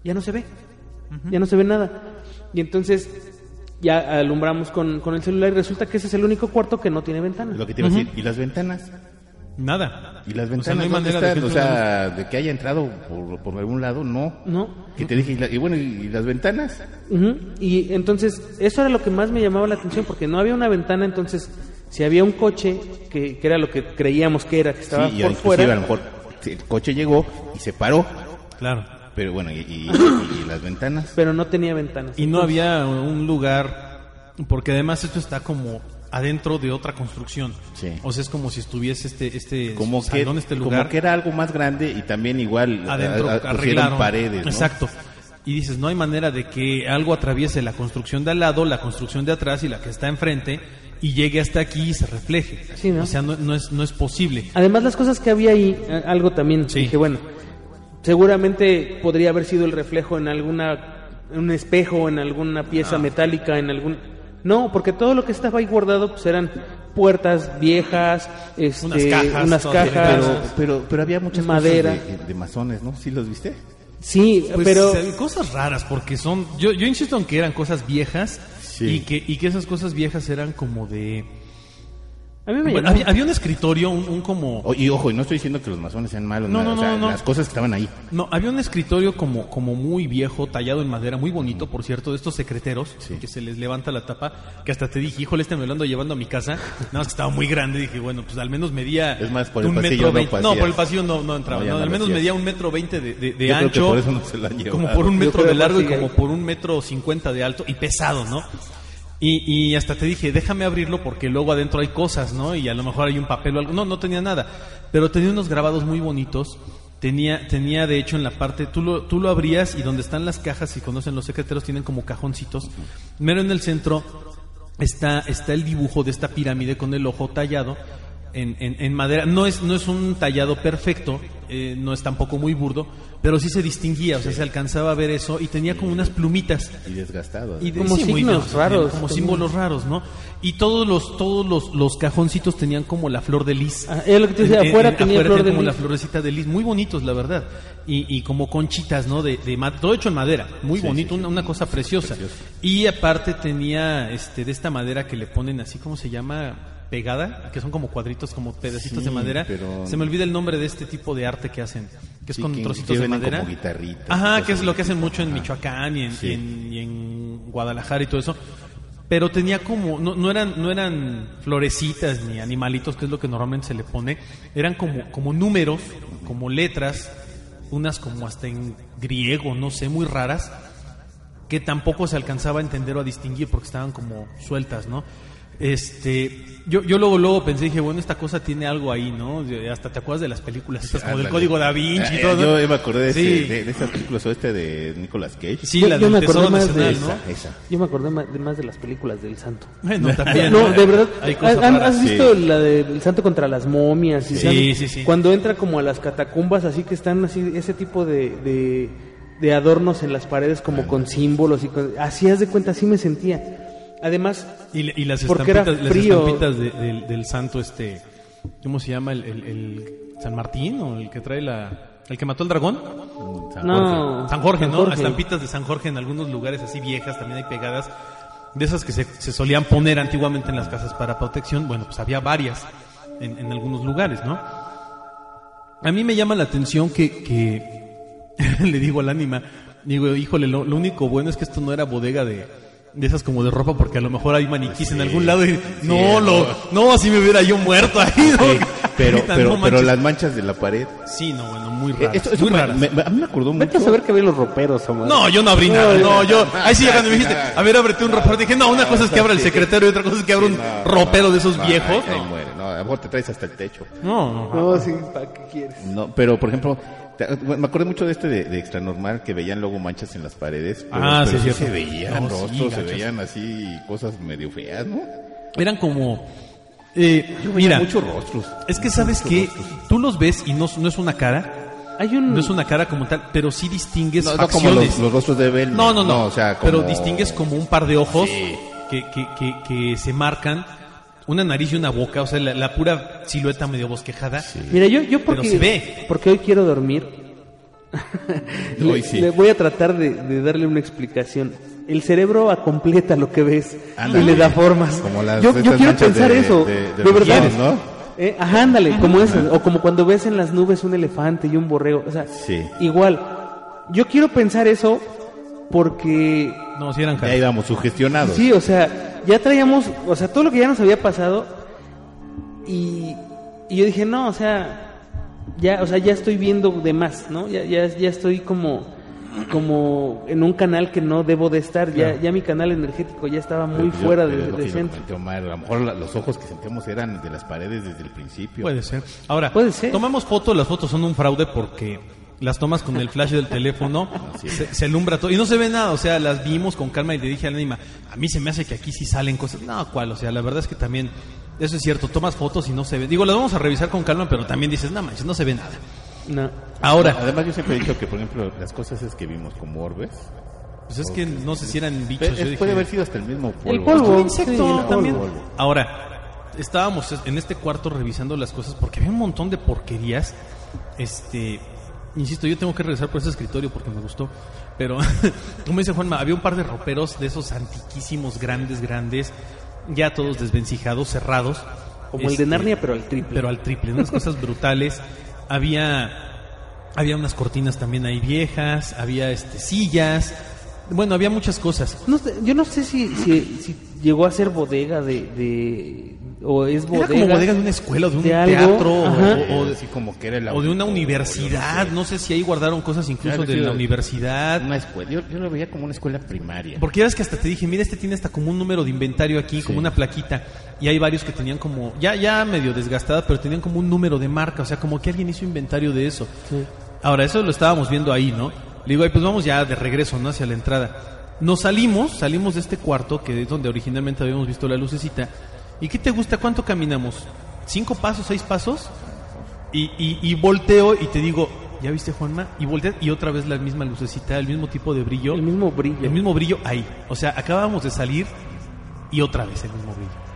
Speaker 4: ya no se ve. Ya no se ve nada. Y entonces ya alumbramos con, con el celular y resulta que ese es el único cuarto que no tiene ventana.
Speaker 2: Lo que te iba a decir. ¿Y las ventanas?
Speaker 3: Nada.
Speaker 2: ¿Y las
Speaker 3: O
Speaker 2: ventanas?
Speaker 3: sea, no hay
Speaker 2: ¿dónde
Speaker 3: manera de que
Speaker 2: O sea, de que haya entrado por, por algún lado, no.
Speaker 4: No.
Speaker 2: Que te dije, y, la- y bueno, ¿y las ventanas?
Speaker 4: Y entonces, eso era lo que más me llamaba la atención, porque no había una ventana, entonces, si había un coche, que, que era lo que creíamos que era, que estaba
Speaker 2: sí, y
Speaker 4: por
Speaker 2: inclusive a
Speaker 4: fuera,
Speaker 2: lo mejor el coche llegó y se paró,
Speaker 3: Claro.
Speaker 2: pero bueno, y, y- y- y las ventanas.
Speaker 4: pero no tenía ventanas.
Speaker 3: Y no había un lugar, porque además esto está como adentro de otra construcción.
Speaker 2: Sí.
Speaker 3: O sea, es como si estuviese este, este
Speaker 2: Como que,
Speaker 3: este
Speaker 2: como
Speaker 3: lugar
Speaker 2: que era algo más grande y también igual
Speaker 3: adentro
Speaker 2: a- a-
Speaker 3: arreglaron.
Speaker 2: paredes, ¿no?
Speaker 3: Exacto. Y dices, no hay manera de que algo atraviese la construcción de al lado, la construcción de atrás y la que está enfrente y llegue hasta aquí y se refleje.
Speaker 4: Sí, ¿no?
Speaker 3: O sea, no, no es, no es posible.
Speaker 4: Además, las cosas que había ahí, eh, algo también,
Speaker 3: Sí.
Speaker 4: dije, bueno, seguramente podría haber sido el reflejo en alguna, en un espejo, en alguna pieza
Speaker 3: Ah.
Speaker 4: metálica, en algún... No, porque todo lo que estaba ahí guardado pues eran puertas viejas, este,
Speaker 3: Unas cajas,
Speaker 4: unas
Speaker 3: todo
Speaker 4: cajas,
Speaker 2: Pero, pero, pero había muchas
Speaker 4: Madera.
Speaker 2: cosas de, de masones, ¿no? ¿Sí los viste?
Speaker 4: sí,
Speaker 3: Pues,
Speaker 4: pero
Speaker 3: eh, cosas raras, porque son. Yo, yo insisto en que eran cosas viejas Y, que, y que esas cosas viejas eran como de.
Speaker 4: A mí me
Speaker 3: Bueno, había, había un escritorio, un, un como.
Speaker 2: O- y ojo, y no estoy diciendo que los masones sean malos,
Speaker 3: No,
Speaker 2: nada,
Speaker 3: no,
Speaker 2: o sea,
Speaker 3: no, no.
Speaker 2: las cosas que estaban ahí.
Speaker 3: No, había un escritorio como, como muy viejo, tallado en madera, muy bonito, por cierto, de estos secreteros,
Speaker 2: Sí.
Speaker 3: que se les levanta la tapa, que hasta te dije, híjole, este me lo ando llevando a mi casa, nada más que estaba muy grande, dije, bueno, pues al menos medía
Speaker 2: Es más, por el
Speaker 3: un
Speaker 2: pasillo
Speaker 3: metro
Speaker 2: no
Speaker 3: no, por el pasillo no, no entraba,
Speaker 2: No,
Speaker 3: no,
Speaker 2: no
Speaker 3: al menos medía un metro veinte de, de, de
Speaker 2: Yo creo que
Speaker 3: ancho,
Speaker 2: por eso no se lo han llevado.
Speaker 3: como por un metro de largo y como
Speaker 4: ¿eh?
Speaker 3: por un metro cincuenta de alto y pesado, ¿no? Y, y hasta te dije, déjame abrirlo porque luego adentro hay cosas, ¿no? Y a lo mejor hay un papel o algo. No, no tenía nada. Pero tenía unos grabados muy bonitos. Tenía, tenía de hecho en la parte, tú lo, tú lo abrías y donde están las cajas, si conocen los secreteros, tienen como cajoncitos. Mero en el centro está, está el dibujo de esta pirámide con el ojo tallado en, en- en madera. No es, no es un tallado perfecto, eh, no es tampoco muy burdo, pero sí se distinguía, o sea, se alcanzaba a ver eso y tenía como unas plumitas.
Speaker 2: Y desgastados.
Speaker 3: Y de-
Speaker 4: Como
Speaker 3: muy
Speaker 4: signos raros
Speaker 3: Como símbolos raros, ¿no? Y todos los, todos los, los cajoncitos tenían como la flor de lis.
Speaker 4: Ah, es lo que te decía, afuera
Speaker 3: en-
Speaker 4: tenía
Speaker 3: afuera
Speaker 4: flor de
Speaker 3: como
Speaker 4: lis.
Speaker 3: la florecita de lis, muy bonitos, la verdad. Y, y como conchitas, ¿no? De, de todo hecho en madera, muy bonito, Una, una cosa preciosa. Y aparte tenía este de esta madera que le ponen así, ¿cómo se llama? Pegada, que son como cuadritos, como pedacitos
Speaker 2: Sí,
Speaker 3: de madera.
Speaker 2: pero-
Speaker 3: Se me olvida el nombre de este tipo de arte que hacen, que es
Speaker 2: Sí,
Speaker 3: con
Speaker 2: que
Speaker 3: trocitos de madera.
Speaker 2: como
Speaker 3: Ajá, que es lo que hacen mucho en. Michoacán y en,
Speaker 2: Sí.
Speaker 3: y en, y en Guadalajara y todo eso. Pero tenía como, no, no eran, no eran florecitas ni animalitos, que es lo que normalmente se le pone, eran como, como números, como letras, unas como hasta en griego, no sé, muy raras, que tampoco se alcanzaba a entender o a distinguir porque estaban como sueltas, ¿no? Este, yo, yo luego, luego pensé, dije, bueno, esta cosa tiene algo ahí, ¿no? Hasta te acuerdas de las películas, estas como del código da Vinci y
Speaker 2: Eh,
Speaker 3: todo. ¿no?
Speaker 2: Yo me acordé de,
Speaker 3: Sí.
Speaker 2: ese- de, de esas películas o este de Nicolas Cage.
Speaker 3: Sí,
Speaker 4: Yo-
Speaker 3: la
Speaker 4: yo
Speaker 3: del
Speaker 4: me acordé
Speaker 3: Tesoro
Speaker 4: más de
Speaker 2: esa,
Speaker 3: ¿no?
Speaker 2: esa.
Speaker 4: Yo me acordé ma- de más de las películas del santo.
Speaker 3: Bueno, <laughs> también.
Speaker 4: No, de verdad. ¿Has, visto
Speaker 2: Sí.
Speaker 4: la del santo contra las momias? y
Speaker 3: Sí,
Speaker 4: santo-
Speaker 3: sí, sí.
Speaker 4: Cuando entra como a las catacumbas, así que están así, ese tipo de, de, de adornos en las paredes como con símbolos y con- así haz de cuenta, así me sentía. Además,
Speaker 3: Y, y las
Speaker 4: Porque era
Speaker 3: estampitas, las estampitas de- del, del santo este, ¿cómo se llama? El, el- el San Martín o el que trae la, el que mató al dragón.
Speaker 2: San
Speaker 4: No.
Speaker 2: Jorge.
Speaker 3: San Jorge,
Speaker 4: San
Speaker 3: ¿no?
Speaker 4: Jorge.
Speaker 3: Estampitas de San Jorge en algunos lugares así viejas también hay pegadas. De esas que se, se solían poner antiguamente en las casas para protección. Bueno, pues había varias en, en algunos lugares, ¿no? A mí me llama la atención que, que <laughs> le digo al ánima, digo, híjole, lo, lo único bueno es que esto no era bodega de, de esas como de ropa, porque a lo mejor hay maniquís en algún lado y no, lo, no, así me hubiera yo muerto ahí. ¿no?
Speaker 2: Sí, pero, <laughs> pero,
Speaker 3: no
Speaker 2: pero las manchas de la pared.
Speaker 3: Sí, no, bueno, muy
Speaker 2: Eh,
Speaker 3: raras.
Speaker 2: esto- esto
Speaker 3: muy raras.
Speaker 2: me- me- a mí me acordó mucho.
Speaker 4: vete a saber que ven los roperos.
Speaker 3: No, yo no abrí nada, no, yo, ahí sí cuando me dijiste, <laughs> a ver, ábrete un ropero, dije, no, una cosa es que abra el secretario y otra cosa es que abra un ropero de esos viejos,
Speaker 2: ahí- ahí
Speaker 3: no.
Speaker 2: muere. No, a lo mejor te traes hasta el techo.
Speaker 3: No, no,
Speaker 4: No, sí, ¿para qué quieres?
Speaker 2: No, pero por ejemplo, Me acordé mucho de este de, de Extra Normal, que veían luego manchas en las paredes. Pero,
Speaker 3: Ah,
Speaker 2: pero
Speaker 3: sí, cierto.
Speaker 2: se veían
Speaker 3: No, sí,
Speaker 2: rostros, se veían así cosas medio feas, ¿no?
Speaker 3: Eran como... eh, mira,
Speaker 2: Muchos rostros.
Speaker 3: es que sabes que
Speaker 2: rostros.
Speaker 3: tú los ves y no, no es una cara,
Speaker 4: Hay un...
Speaker 3: no es una cara como tal, pero sí distingues
Speaker 2: No, no como los, los rostros de Bell.
Speaker 3: No, no, no.
Speaker 2: o sea, como...
Speaker 3: Pero distingues como un par de ojos
Speaker 2: Sí.
Speaker 3: que, que, que, que se marcan, una nariz y una boca, o sea, la, la pura silueta medio bosquejada.
Speaker 4: Mira, yo, yo
Speaker 3: Pero
Speaker 4: porque,
Speaker 3: se ve.
Speaker 4: porque hoy quiero dormir, <laughs>
Speaker 2: Hoy
Speaker 4: le,
Speaker 2: sí.
Speaker 4: le voy a tratar de, de darle una explicación. El cerebro acompleta lo que ves y le da formas.
Speaker 2: Como las-
Speaker 4: yo, yo quiero pensar
Speaker 2: de-
Speaker 4: eso,
Speaker 2: de-
Speaker 4: de,
Speaker 2: de los
Speaker 4: verdad.
Speaker 2: ¿no?
Speaker 4: Eh, ajá, ándale, como esas. O como cuando ves en las nubes un elefante y un borrego. O sea,
Speaker 2: Sí.
Speaker 4: igual. Yo quiero pensar eso porque
Speaker 3: No, si eran
Speaker 2: Ya
Speaker 3: caras.
Speaker 2: íbamos sugestionados.
Speaker 4: Sí, o sea, ya traíamos, o sea, todo lo que ya nos había pasado y, y yo dije, no, o sea, ya, o sea, ya estoy viendo de más, ¿no? Ya, ya, ya estoy como, como en un canal que no debo de estar, ya, ya mi canal energético ya estaba muy
Speaker 2: Pero yo-
Speaker 4: fuera
Speaker 2: pero
Speaker 4: de,
Speaker 2: yo
Speaker 4: centro.
Speaker 2: Omar, a lo mejor los ojos que sentíamos eran de las paredes desde el principio.
Speaker 3: Puede ser. Ahora,
Speaker 4: Puede ser.
Speaker 3: tomamos fotos, las fotos son un fraude porque las tomas con el flash del teléfono, <laughs> se, se alumbra todo y no se ve nada, o sea, las vimos con calma y le dije al ánima, a mí se me hace que aquí sí salen cosas. No, cuál, o sea, la verdad es que también, eso es cierto, tomas fotos y no se ve. Digo, las vamos a revisar con calma, pero también dices, no manches, no se ve nada.
Speaker 4: No.
Speaker 3: Ahora,
Speaker 2: Además, yo siempre he dicho que, por ejemplo, las cosas es que vimos como orbes,
Speaker 3: pues es que no sé si eran bichos.
Speaker 2: es-
Speaker 3: yo dije,
Speaker 2: puede haber sido hasta el mismo polvo.
Speaker 4: El polvo.
Speaker 3: insecto
Speaker 4: Sí, el
Speaker 3: también.
Speaker 2: polvo.
Speaker 3: Ahora, estábamos en este cuarto revisando las cosas porque había un montón de porquerías. Este, insisto, yo tengo que regresar por ese escritorio porque me gustó. Pero, <laughs> como dice Juanma, había un par de roperos de esos antiquísimos, grandes, grandes, ya todos desvencijados, cerrados.
Speaker 4: Como el
Speaker 3: Este,
Speaker 4: de Narnia, pero al triple.
Speaker 3: pero al triple, unas cosas <laughs> brutales. Había había unas cortinas también ahí viejas, había este sillas. Bueno, había muchas cosas.
Speaker 4: No yo no sé si, si, si llegó a ser bodega de, de o es bodega.
Speaker 3: Era como bodega de una escuela, o de un
Speaker 4: de
Speaker 3: teatro, o- o, de,
Speaker 2: así como que era el
Speaker 3: o de una universidad. No sé si ahí guardaron cosas incluso
Speaker 2: Claro,
Speaker 3: de
Speaker 2: sí,
Speaker 3: la universidad.
Speaker 2: Una escuela, yo, yo lo veía como una escuela primaria.
Speaker 3: Porque ya ves que hasta te dije, mira, este tiene hasta como un número de inventario aquí, como una plaquita. Y hay varios que tenían como, ya, ya medio desgastadas, pero tenían como un número de marca. O sea, como que alguien hizo inventario de eso. Ahora, eso lo estábamos viendo ahí, ¿no? Le digo, ay, pues vamos ya de regreso, ¿no? Hacia la entrada. Nos salimos, salimos de este cuarto, que es donde originalmente habíamos visto la lucecita. ¿Y qué te gusta? ¿Cuánto caminamos? ¿Cinco pasos, seis pasos? Y, y, y volteo y te digo, ¿ya viste, Juanma? Y volteas y otra vez la misma lucecita, el mismo tipo de brillo.
Speaker 4: El mismo brillo.
Speaker 3: El mismo brillo ahí. O sea, acabábamos de salir y otra vez el mismo brillo.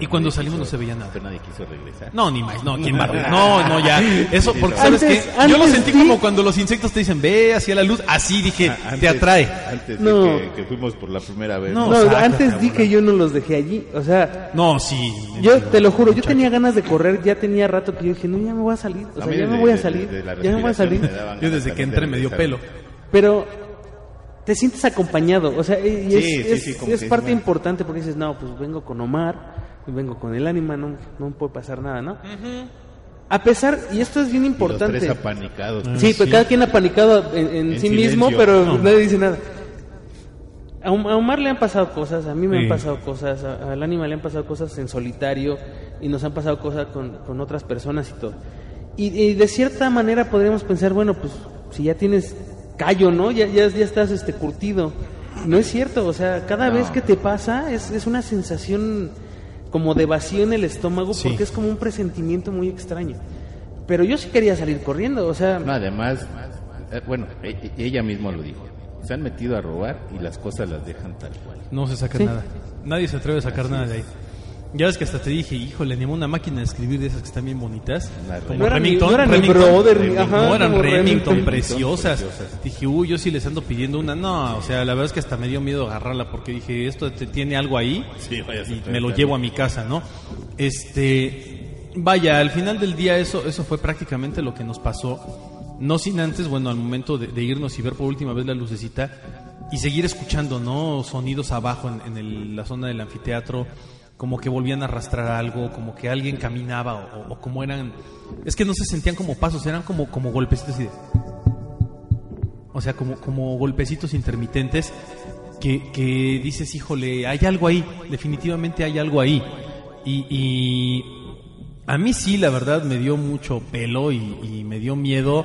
Speaker 3: Y cuando salimos
Speaker 2: quiso-
Speaker 3: no se veía nada.
Speaker 2: Pero nadie quiso regresar.
Speaker 3: No, ni más, no, ¿quién va a No, no, ya. <laughs> Eso, porque sabes que yo lo sentí
Speaker 4: sí.
Speaker 3: como cuando los insectos te dicen, ve hacia la luz. Así dije,
Speaker 2: Ah,
Speaker 3: te atrae.
Speaker 2: Antes
Speaker 4: No.
Speaker 2: de que, que fuimos por la primera vez.
Speaker 3: No,
Speaker 4: No,
Speaker 3: sácate,
Speaker 4: antes di
Speaker 3: cabrón.
Speaker 4: que yo no los dejé allí. O sea,
Speaker 3: No, sí.
Speaker 4: yo te lo juro, yo tenía ganas de correr, ya tenía rato que yo dije, no, ya me voy a salir. O sea, ya me voy a salir. Ya me voy a salir.
Speaker 3: Yo desde que entré me dio pelo.
Speaker 4: Pero te sientes acompañado, o sea, y es,
Speaker 2: sí, sí,
Speaker 4: parte
Speaker 2: bueno.
Speaker 4: importante porque dices, no, pues vengo con Omar, vengo con el ánima, no, no puede pasar nada, ¿no? A pesar, y esto es bien
Speaker 2: Y los
Speaker 4: importante.
Speaker 2: tres apanicados.
Speaker 4: Sí, pues cada quien apanicado en, en
Speaker 2: En
Speaker 4: sí mismo, pero
Speaker 3: No.
Speaker 4: nadie dice nada. A Om- a Omar le han pasado cosas, a mí me
Speaker 3: Sí.
Speaker 4: han pasado cosas, al ánima le han pasado cosas en solitario y nos han pasado cosas con, con otras personas y todo. Y, y de cierta manera podríamos pensar, bueno, pues si ya tienes callo, ¿no? Ya, ya, ya estás este curtido. No es cierto, o sea, cada
Speaker 2: No.
Speaker 4: vez que te pasa es, es una sensación como de vacío en el estómago
Speaker 3: Sí.
Speaker 4: porque es como un presentimiento muy extraño. Pero yo sí quería salir corriendo, o sea...
Speaker 2: No, además, eh, bueno, e- e- ella misma lo dijo. Se han metido a robar y las cosas las dejan tal cual.
Speaker 3: No se saca
Speaker 4: Sí.
Speaker 3: nada. Nadie se atreve a sacar nada de ahí. Ya ves que hasta te dije, híjole, ni una máquina de escribir de esas que están bien bonitas. Como
Speaker 4: No
Speaker 3: Remington.
Speaker 4: no eran
Speaker 3: Remington.
Speaker 4: Brother, ni-
Speaker 3: Remington.
Speaker 4: ajá,
Speaker 3: No, eran
Speaker 4: como
Speaker 3: Remington,
Speaker 4: Remington.
Speaker 3: preciosas.
Speaker 2: Preciosas.
Speaker 3: Dije, uy, yo sí les ando pidiendo una. No, o sea, la verdad es que hasta me dio miedo agarrarla porque dije, esto te- tiene algo ahí
Speaker 2: Sí, vaya a
Speaker 3: y me lo llevo a mi casa, ¿no? Este, vaya, al final del día eso, eso fue prácticamente lo que nos pasó. No sin antes, bueno, al momento de, de irnos y ver por última vez la lucecita y seguir escuchando, ¿no? Sonidos abajo en, en el- la zona del anfiteatro, como que volvían a arrastrar algo, como que alguien caminaba o, o- como eran... Es que no se sentían como pasos, eran como, como golpecitos así de... O sea, como, como golpecitos intermitentes que, que dices, híjole, hay algo ahí, definitivamente hay algo ahí. Y, y a mí sí, la verdad, me dio mucho pelo y, y me dio miedo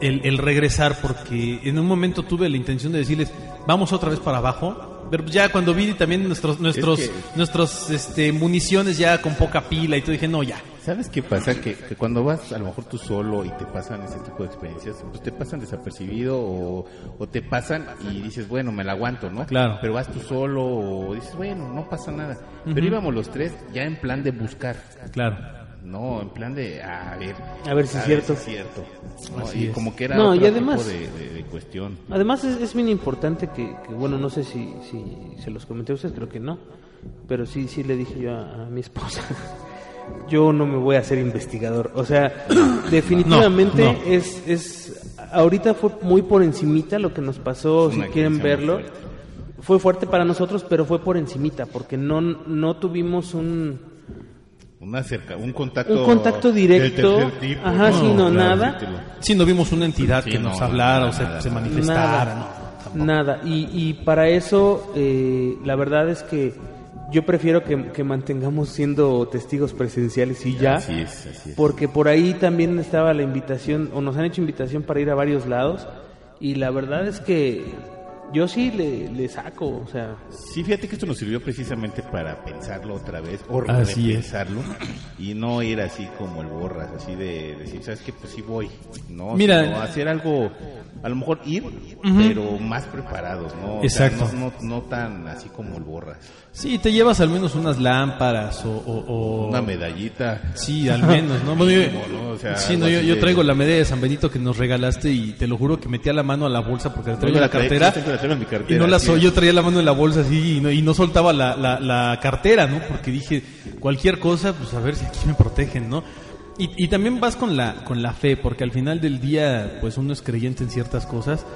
Speaker 3: el regresar porque en un momento tuve la intención de decirles, vamos otra vez para abajo. Pero ya cuando vi también nuestros nuestros
Speaker 2: que-
Speaker 3: nuestros este municiones ya con poca pila y todo dije, "No, ya."
Speaker 2: ¿Sabes qué pasa? Que, que cuando vas a lo mejor tú solo y te pasan ese tipo de experiencias, pues te pasan desapercibido o, o te pasan y dices, bueno, me la aguanto, ¿no?
Speaker 3: Claro.
Speaker 2: Pero vas tú solo o dices, bueno, no pasa nada. Pero íbamos los tres ya en plan de buscar,
Speaker 3: Claro.
Speaker 2: No, en plan de, a ver.
Speaker 4: A ver si es cierto.
Speaker 2: es cierto. ¿no?
Speaker 3: Así
Speaker 2: y
Speaker 3: es.
Speaker 2: como que era
Speaker 4: No,
Speaker 2: otro
Speaker 4: y además-
Speaker 2: tipo de, de- de cuestión.
Speaker 4: Además es, es bien importante que, que, bueno, no sé si, si se los comenté a ustedes, creo que no, pero sí, sí le dije yo a, a mi esposa, <laughs> yo no me voy a hacer investigador, o sea, <coughs> definitivamente
Speaker 3: No, no.
Speaker 4: es, es, ahorita fue muy por encimita lo que nos pasó, si quieren verlo,
Speaker 2: fuerte.
Speaker 4: fue fuerte para nosotros, pero fue por encimita, porque no, no tuvimos un,
Speaker 2: Una cerca, un contacto.
Speaker 4: un contacto directo,
Speaker 2: del tipo,
Speaker 4: ajá, sí, no,
Speaker 2: Claro,
Speaker 4: nada,
Speaker 2: sí te lo-
Speaker 3: Sí, no vimos una entidad
Speaker 2: Sí,
Speaker 3: que
Speaker 2: no,
Speaker 3: nos
Speaker 2: no,
Speaker 3: hablara
Speaker 2: nada,
Speaker 3: o se,
Speaker 2: nada,
Speaker 3: se manifestara,
Speaker 4: Nada,
Speaker 3: ¿no?
Speaker 4: nada. Y, y para eso, eh, la verdad es que yo prefiero que, que mantengamos siendo testigos presenciales y ya.
Speaker 2: Así es, así es.
Speaker 4: Porque por ahí también estaba la invitación, o nos han hecho invitación para ir a varios lados. Y la verdad es que yo sí le, le saco, o sea,
Speaker 2: Sí, fíjate que esto nos sirvió precisamente para pensarlo otra vez o repensarlo y no ir así como el borras, así de decir, ¿sabes qué? Pues sí voy, ¿no?
Speaker 3: Mira.
Speaker 2: Sino hacer algo, a lo mejor ir, pero más preparados, ¿no? O sea, no, no, no tan así como el borras.
Speaker 3: Sí, te llevas al menos unas lámparas o... o- o-
Speaker 2: Una medallita.
Speaker 3: Sí, al menos, ¿no? Bueno, yo,
Speaker 2: Mínimo, ¿no? O sea,
Speaker 3: sí, no, yo, yo traigo la medalla de San Benito que nos regalaste y te lo juro que metía la mano a la bolsa porque la traigo la cartera.
Speaker 2: la mi
Speaker 3: Y
Speaker 2: cartera,
Speaker 3: no la
Speaker 2: sí.
Speaker 3: so- yo traía la mano en la bolsa así y no, y no soltaba la, la, la cartera, ¿no? Porque dije, cualquier cosa, pues a ver si aquí me protegen, ¿no? Y, y también vas con la, con la fe, porque al final del día, pues uno es creyente en ciertas cosas,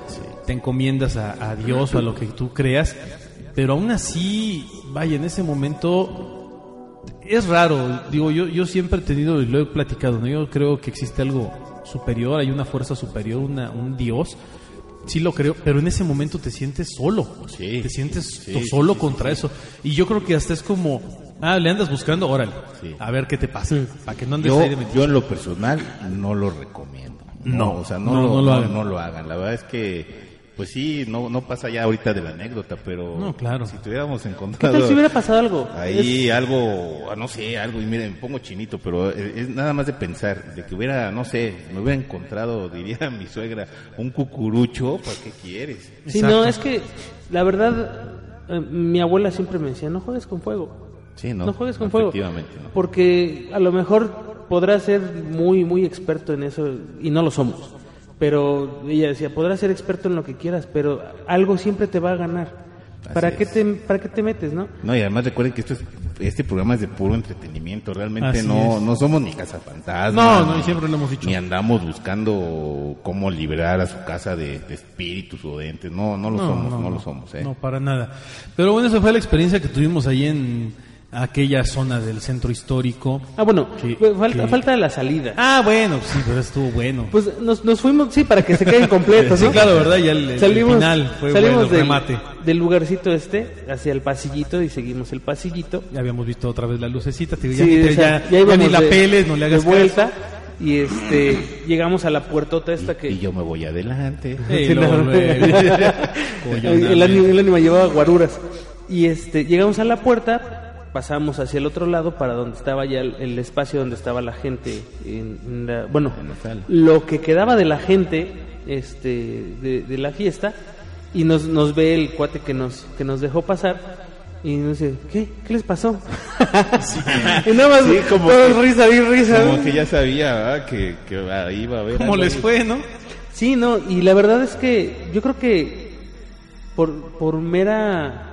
Speaker 3: te encomiendas a, a Dios o a lo que tú creas, pero aún así, vaya, en ese momento es raro, digo, yo, yo siempre he tenido, y lo he platicado, ¿no? Yo creo que existe algo superior, hay una fuerza superior, una, un Dios, sí lo creo, pero en ese momento te sientes solo,
Speaker 2: Sí.
Speaker 3: te sientes
Speaker 2: Sí,
Speaker 3: tú
Speaker 2: sí,
Speaker 3: solo
Speaker 2: sí,
Speaker 3: contra eso, y yo creo que hasta es como, ah, le andas buscando, órale,
Speaker 2: Sí.
Speaker 3: a ver qué te pasa, para que no andes
Speaker 2: Yo,
Speaker 3: ahí de
Speaker 2: yo en lo personal no lo recomiendo.
Speaker 3: No,
Speaker 2: o sea, no,
Speaker 3: no,
Speaker 2: lo,
Speaker 3: no lo
Speaker 2: no lo hagan. La verdad es que, pues sí, no, no pasa ya ahorita de la anécdota, pero
Speaker 3: No, claro.
Speaker 2: si tuviéramos
Speaker 4: ¿qué
Speaker 2: encontrado
Speaker 4: tal si hubiera pasado algo?
Speaker 2: ahí algo, ah, no sé, algo, y miren, me pongo chinito, pero es, es nada más de pensar, de que hubiera, no sé, me hubiera encontrado, <laughs> diría mi suegra, un cucurucho, ¿para qué quieres?
Speaker 4: Sí,
Speaker 3: Exacto.
Speaker 4: no, es que la verdad, eh, mi abuela siempre me decía, no juegues con fuego.
Speaker 2: Sí, no,
Speaker 4: No juegues con fuego.
Speaker 2: efectivamente, no.
Speaker 4: Porque a lo mejor podrás ser muy, muy experto en eso y no lo somos. Pero ella decía, podrás ser experto en lo que quieras, pero algo siempre te va a ganar. ¿Para qué, te, ¿Para qué te metes, no?
Speaker 2: No, y además recuerden que esto es, este programa es de puro entretenimiento, realmente
Speaker 3: Así
Speaker 2: no,
Speaker 3: es.
Speaker 2: no somos ni cazafantasmas.
Speaker 3: No, no, y siempre lo hemos dicho.
Speaker 2: Ni andamos buscando cómo liberar a su casa de, de espíritus o de entes, no, no lo somos, no, lo somos, eh.
Speaker 3: No, para nada. Pero bueno, esa fue la experiencia que tuvimos ahí en aquella zona del centro histórico.
Speaker 4: Ah, bueno,
Speaker 3: Que-
Speaker 4: falta,
Speaker 3: que-
Speaker 4: falta la salida.
Speaker 3: Ah, bueno, sí, pero estuvo bueno.
Speaker 4: Pues nos, nos fuimos, sí, para que se queden <laughs> completos,
Speaker 3: Sí,
Speaker 4: ¿no?
Speaker 3: claro, ¿verdad? Ya el- el final fue
Speaker 4: salimos
Speaker 3: bueno, el
Speaker 4: del,
Speaker 3: remate.
Speaker 4: del lugarcito este hacia el pasillito y seguimos el pasillito.
Speaker 3: Ya habíamos visto otra vez la lucecita, te digo, ya,
Speaker 4: Sí,
Speaker 3: te-
Speaker 4: o sea,
Speaker 3: ya- ya ni la
Speaker 4: de-
Speaker 3: peles, no le hagas
Speaker 4: de vuelta
Speaker 3: caso.
Speaker 4: y este llegamos a la puertota esta que
Speaker 2: Y yo me voy adelante.
Speaker 3: Luego,
Speaker 4: no. <laughs> el, ánimo, el ánimo llevaba guaruras y este llegamos a la puerta pasamos hacia el otro lado para donde estaba ya el, el espacio donde estaba la gente en, en la- bueno
Speaker 2: En la sala.
Speaker 4: lo que quedaba de la gente este de, de la fiesta y nos, nos ve el cuate que nos que nos dejó pasar y nos dice ¿qué? ¿qué les pasó? <laughs> <laughs> y nada más
Speaker 2: Sí, como
Speaker 4: todos
Speaker 2: que-
Speaker 4: risa y risa
Speaker 2: Como que ya sabía ¿verdad? que, que ahí iba a haber.
Speaker 3: ¿Cómo
Speaker 2: algo
Speaker 3: les
Speaker 2: ahí.
Speaker 3: fue, no?
Speaker 4: Sí, no, y la verdad es que yo creo que por, por mera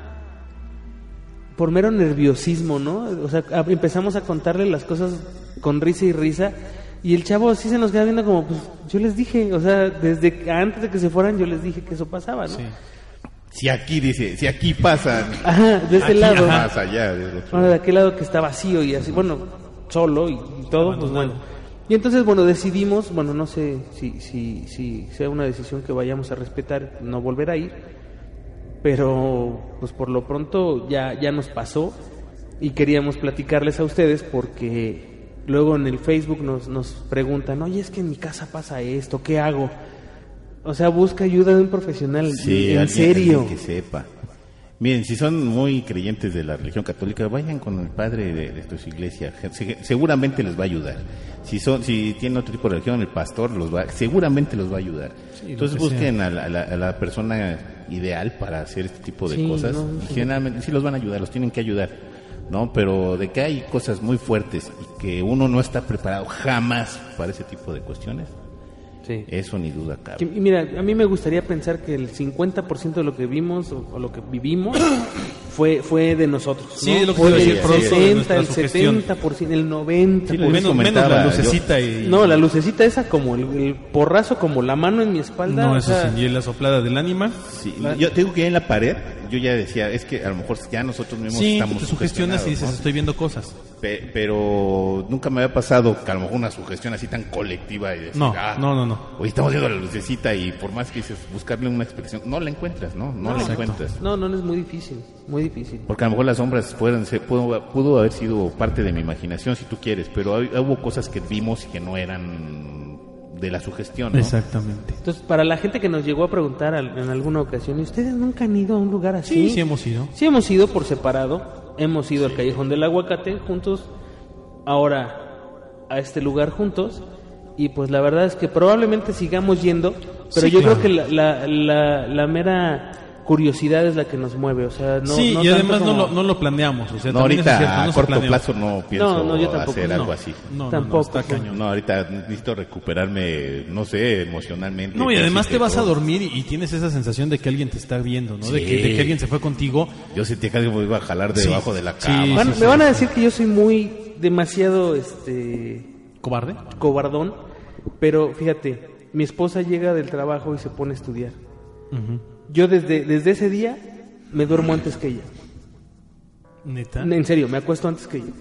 Speaker 4: por mero nerviosismo, ¿no? O sea, empezamos a contarle las cosas con risa y risa y el chavo sí se nos queda viendo como, pues yo les dije, o sea, desde antes de que se fueran yo les dije que eso pasaba, ¿no?
Speaker 3: Sí.
Speaker 2: Si aquí dice, si aquí pasan, <laughs>
Speaker 4: Ajá, de este
Speaker 3: Aquí,
Speaker 4: lado.
Speaker 3: ajá.
Speaker 2: más allá. otro.
Speaker 4: Ahora de aquel lado que está vacío y así, bueno, solo y, y todo, pues bueno. Y entonces, bueno, decidimos, bueno, no sé si, si, si sea una decisión que vayamos a respetar, no volver a ir, pero pues por lo pronto ya, ya nos pasó y queríamos platicarles a ustedes porque luego en el Facebook nos, nos preguntan, oye, es que en mi casa pasa esto, ¿qué hago? O sea, busca ayuda de un profesional.
Speaker 2: Sí,
Speaker 4: en
Speaker 2: alguien-
Speaker 4: serio.
Speaker 2: alguien que sepa. Miren, si son muy creyentes de la religión católica, vayan con el padre de, de su iglesia. Se- seguramente les va a ayudar. Si son, si tienen otro tipo de religión, el pastor los va, seguramente los va a ayudar. Entonces
Speaker 3: que
Speaker 2: busquen a la, a la- a la persona ideal para hacer este tipo de
Speaker 4: Sí,
Speaker 2: cosas.
Speaker 4: no,
Speaker 2: y generalmente sí los van a ayudar, los tienen que ayudar. ¿no? Pero de que hay cosas muy fuertes y que uno no está preparado jamás para ese tipo de cuestiones,
Speaker 4: Sí.
Speaker 2: eso ni duda cabe.
Speaker 4: Que- y mira, a mí me gustaría pensar que el 50% de lo que vimos o, o lo que vivimos <coughs> fue fue de nosotros.
Speaker 3: Sí,
Speaker 4: ¿no?
Speaker 3: es lo que a decir,
Speaker 4: el
Speaker 3: producto de
Speaker 4: 60,
Speaker 3: nuestra
Speaker 4: el
Speaker 3: sugestión.
Speaker 4: 70%, el 90%.
Speaker 2: Sí, lo
Speaker 3: Menos, la
Speaker 2: yo-
Speaker 3: lucecita y...
Speaker 4: No, la lucecita esa como el, el porrazo, como la mano en mi espalda.
Speaker 3: No,
Speaker 4: o
Speaker 3: eso
Speaker 4: sea,
Speaker 3: sí, y la soplada del ánima.
Speaker 2: Sí, yo tengo que ir en la pared, yo ya decía, es que a lo mejor ya nosotros mismos
Speaker 3: Sí,
Speaker 2: estamos
Speaker 3: te sugestionas y dices, estoy viendo cosas.
Speaker 2: pero nunca me había pasado que a lo mejor una sugestión así tan colectiva y decir,
Speaker 3: No,
Speaker 2: ah,
Speaker 3: no, no, no.
Speaker 2: Hoy estamos viendo la lucecita y por más que dices buscarle una expresión, no la encuentras, ¿no? No, la
Speaker 3: exacto.
Speaker 2: encuentras.
Speaker 4: No, no, no es muy difícil, muy difícil.
Speaker 2: Porque a lo mejor las sombras fueron, se, pudo, pudo haber sido parte de mi imaginación, si tú quieres, pero hay- hubo cosas que vimos y que no eran de la sugestión, ¿no?
Speaker 3: Exactamente.
Speaker 4: Entonces, para la gente que nos llegó a preguntar en alguna ocasión, ¿y ustedes nunca han ido a un lugar así?
Speaker 3: Sí, sí hemos ido.
Speaker 4: Sí hemos ido por separado, hemos ido al Callejón del Aguacate juntos, ahora a este lugar juntos, y pues la verdad es que probablemente sigamos yendo, pero
Speaker 3: Sí,
Speaker 4: yo
Speaker 3: claro.
Speaker 4: creo que la, la, la, la mera curiosidad es la que nos mueve, o sea, no...
Speaker 3: sí,
Speaker 4: no
Speaker 3: y además no, lo, no lo planeamos. O sea,
Speaker 2: No, ahorita
Speaker 3: cierto, no
Speaker 2: a corto plazo no pienso
Speaker 4: No, no, yo tampoco,
Speaker 2: hacer
Speaker 3: No,
Speaker 2: algo así.
Speaker 3: No, no,
Speaker 4: Tampoco,
Speaker 3: no, está cañón.
Speaker 2: No, ahorita necesito recuperarme, no sé, emocionalmente.
Speaker 3: No, y además te vas a dormir y, y tienes esa sensación de que alguien te está viendo, ¿no? De, que, de que alguien se fue contigo.
Speaker 2: Yo sentía que alguien me iba a jalar
Speaker 3: Sí.
Speaker 2: debajo de la
Speaker 3: Sí,
Speaker 2: cama.
Speaker 4: Van-
Speaker 3: sí,
Speaker 4: me
Speaker 3: sí.
Speaker 4: van a decir que yo soy muy demasiado este
Speaker 3: ¿Cobarde?
Speaker 4: cobardón, pero fíjate, mi esposa llega del trabajo y se pone a estudiar.
Speaker 3: Ujú.
Speaker 4: Yo desde, desde ese día me duermo antes que ella.
Speaker 3: ¿Neta?
Speaker 4: En serio, me acuesto antes que ella.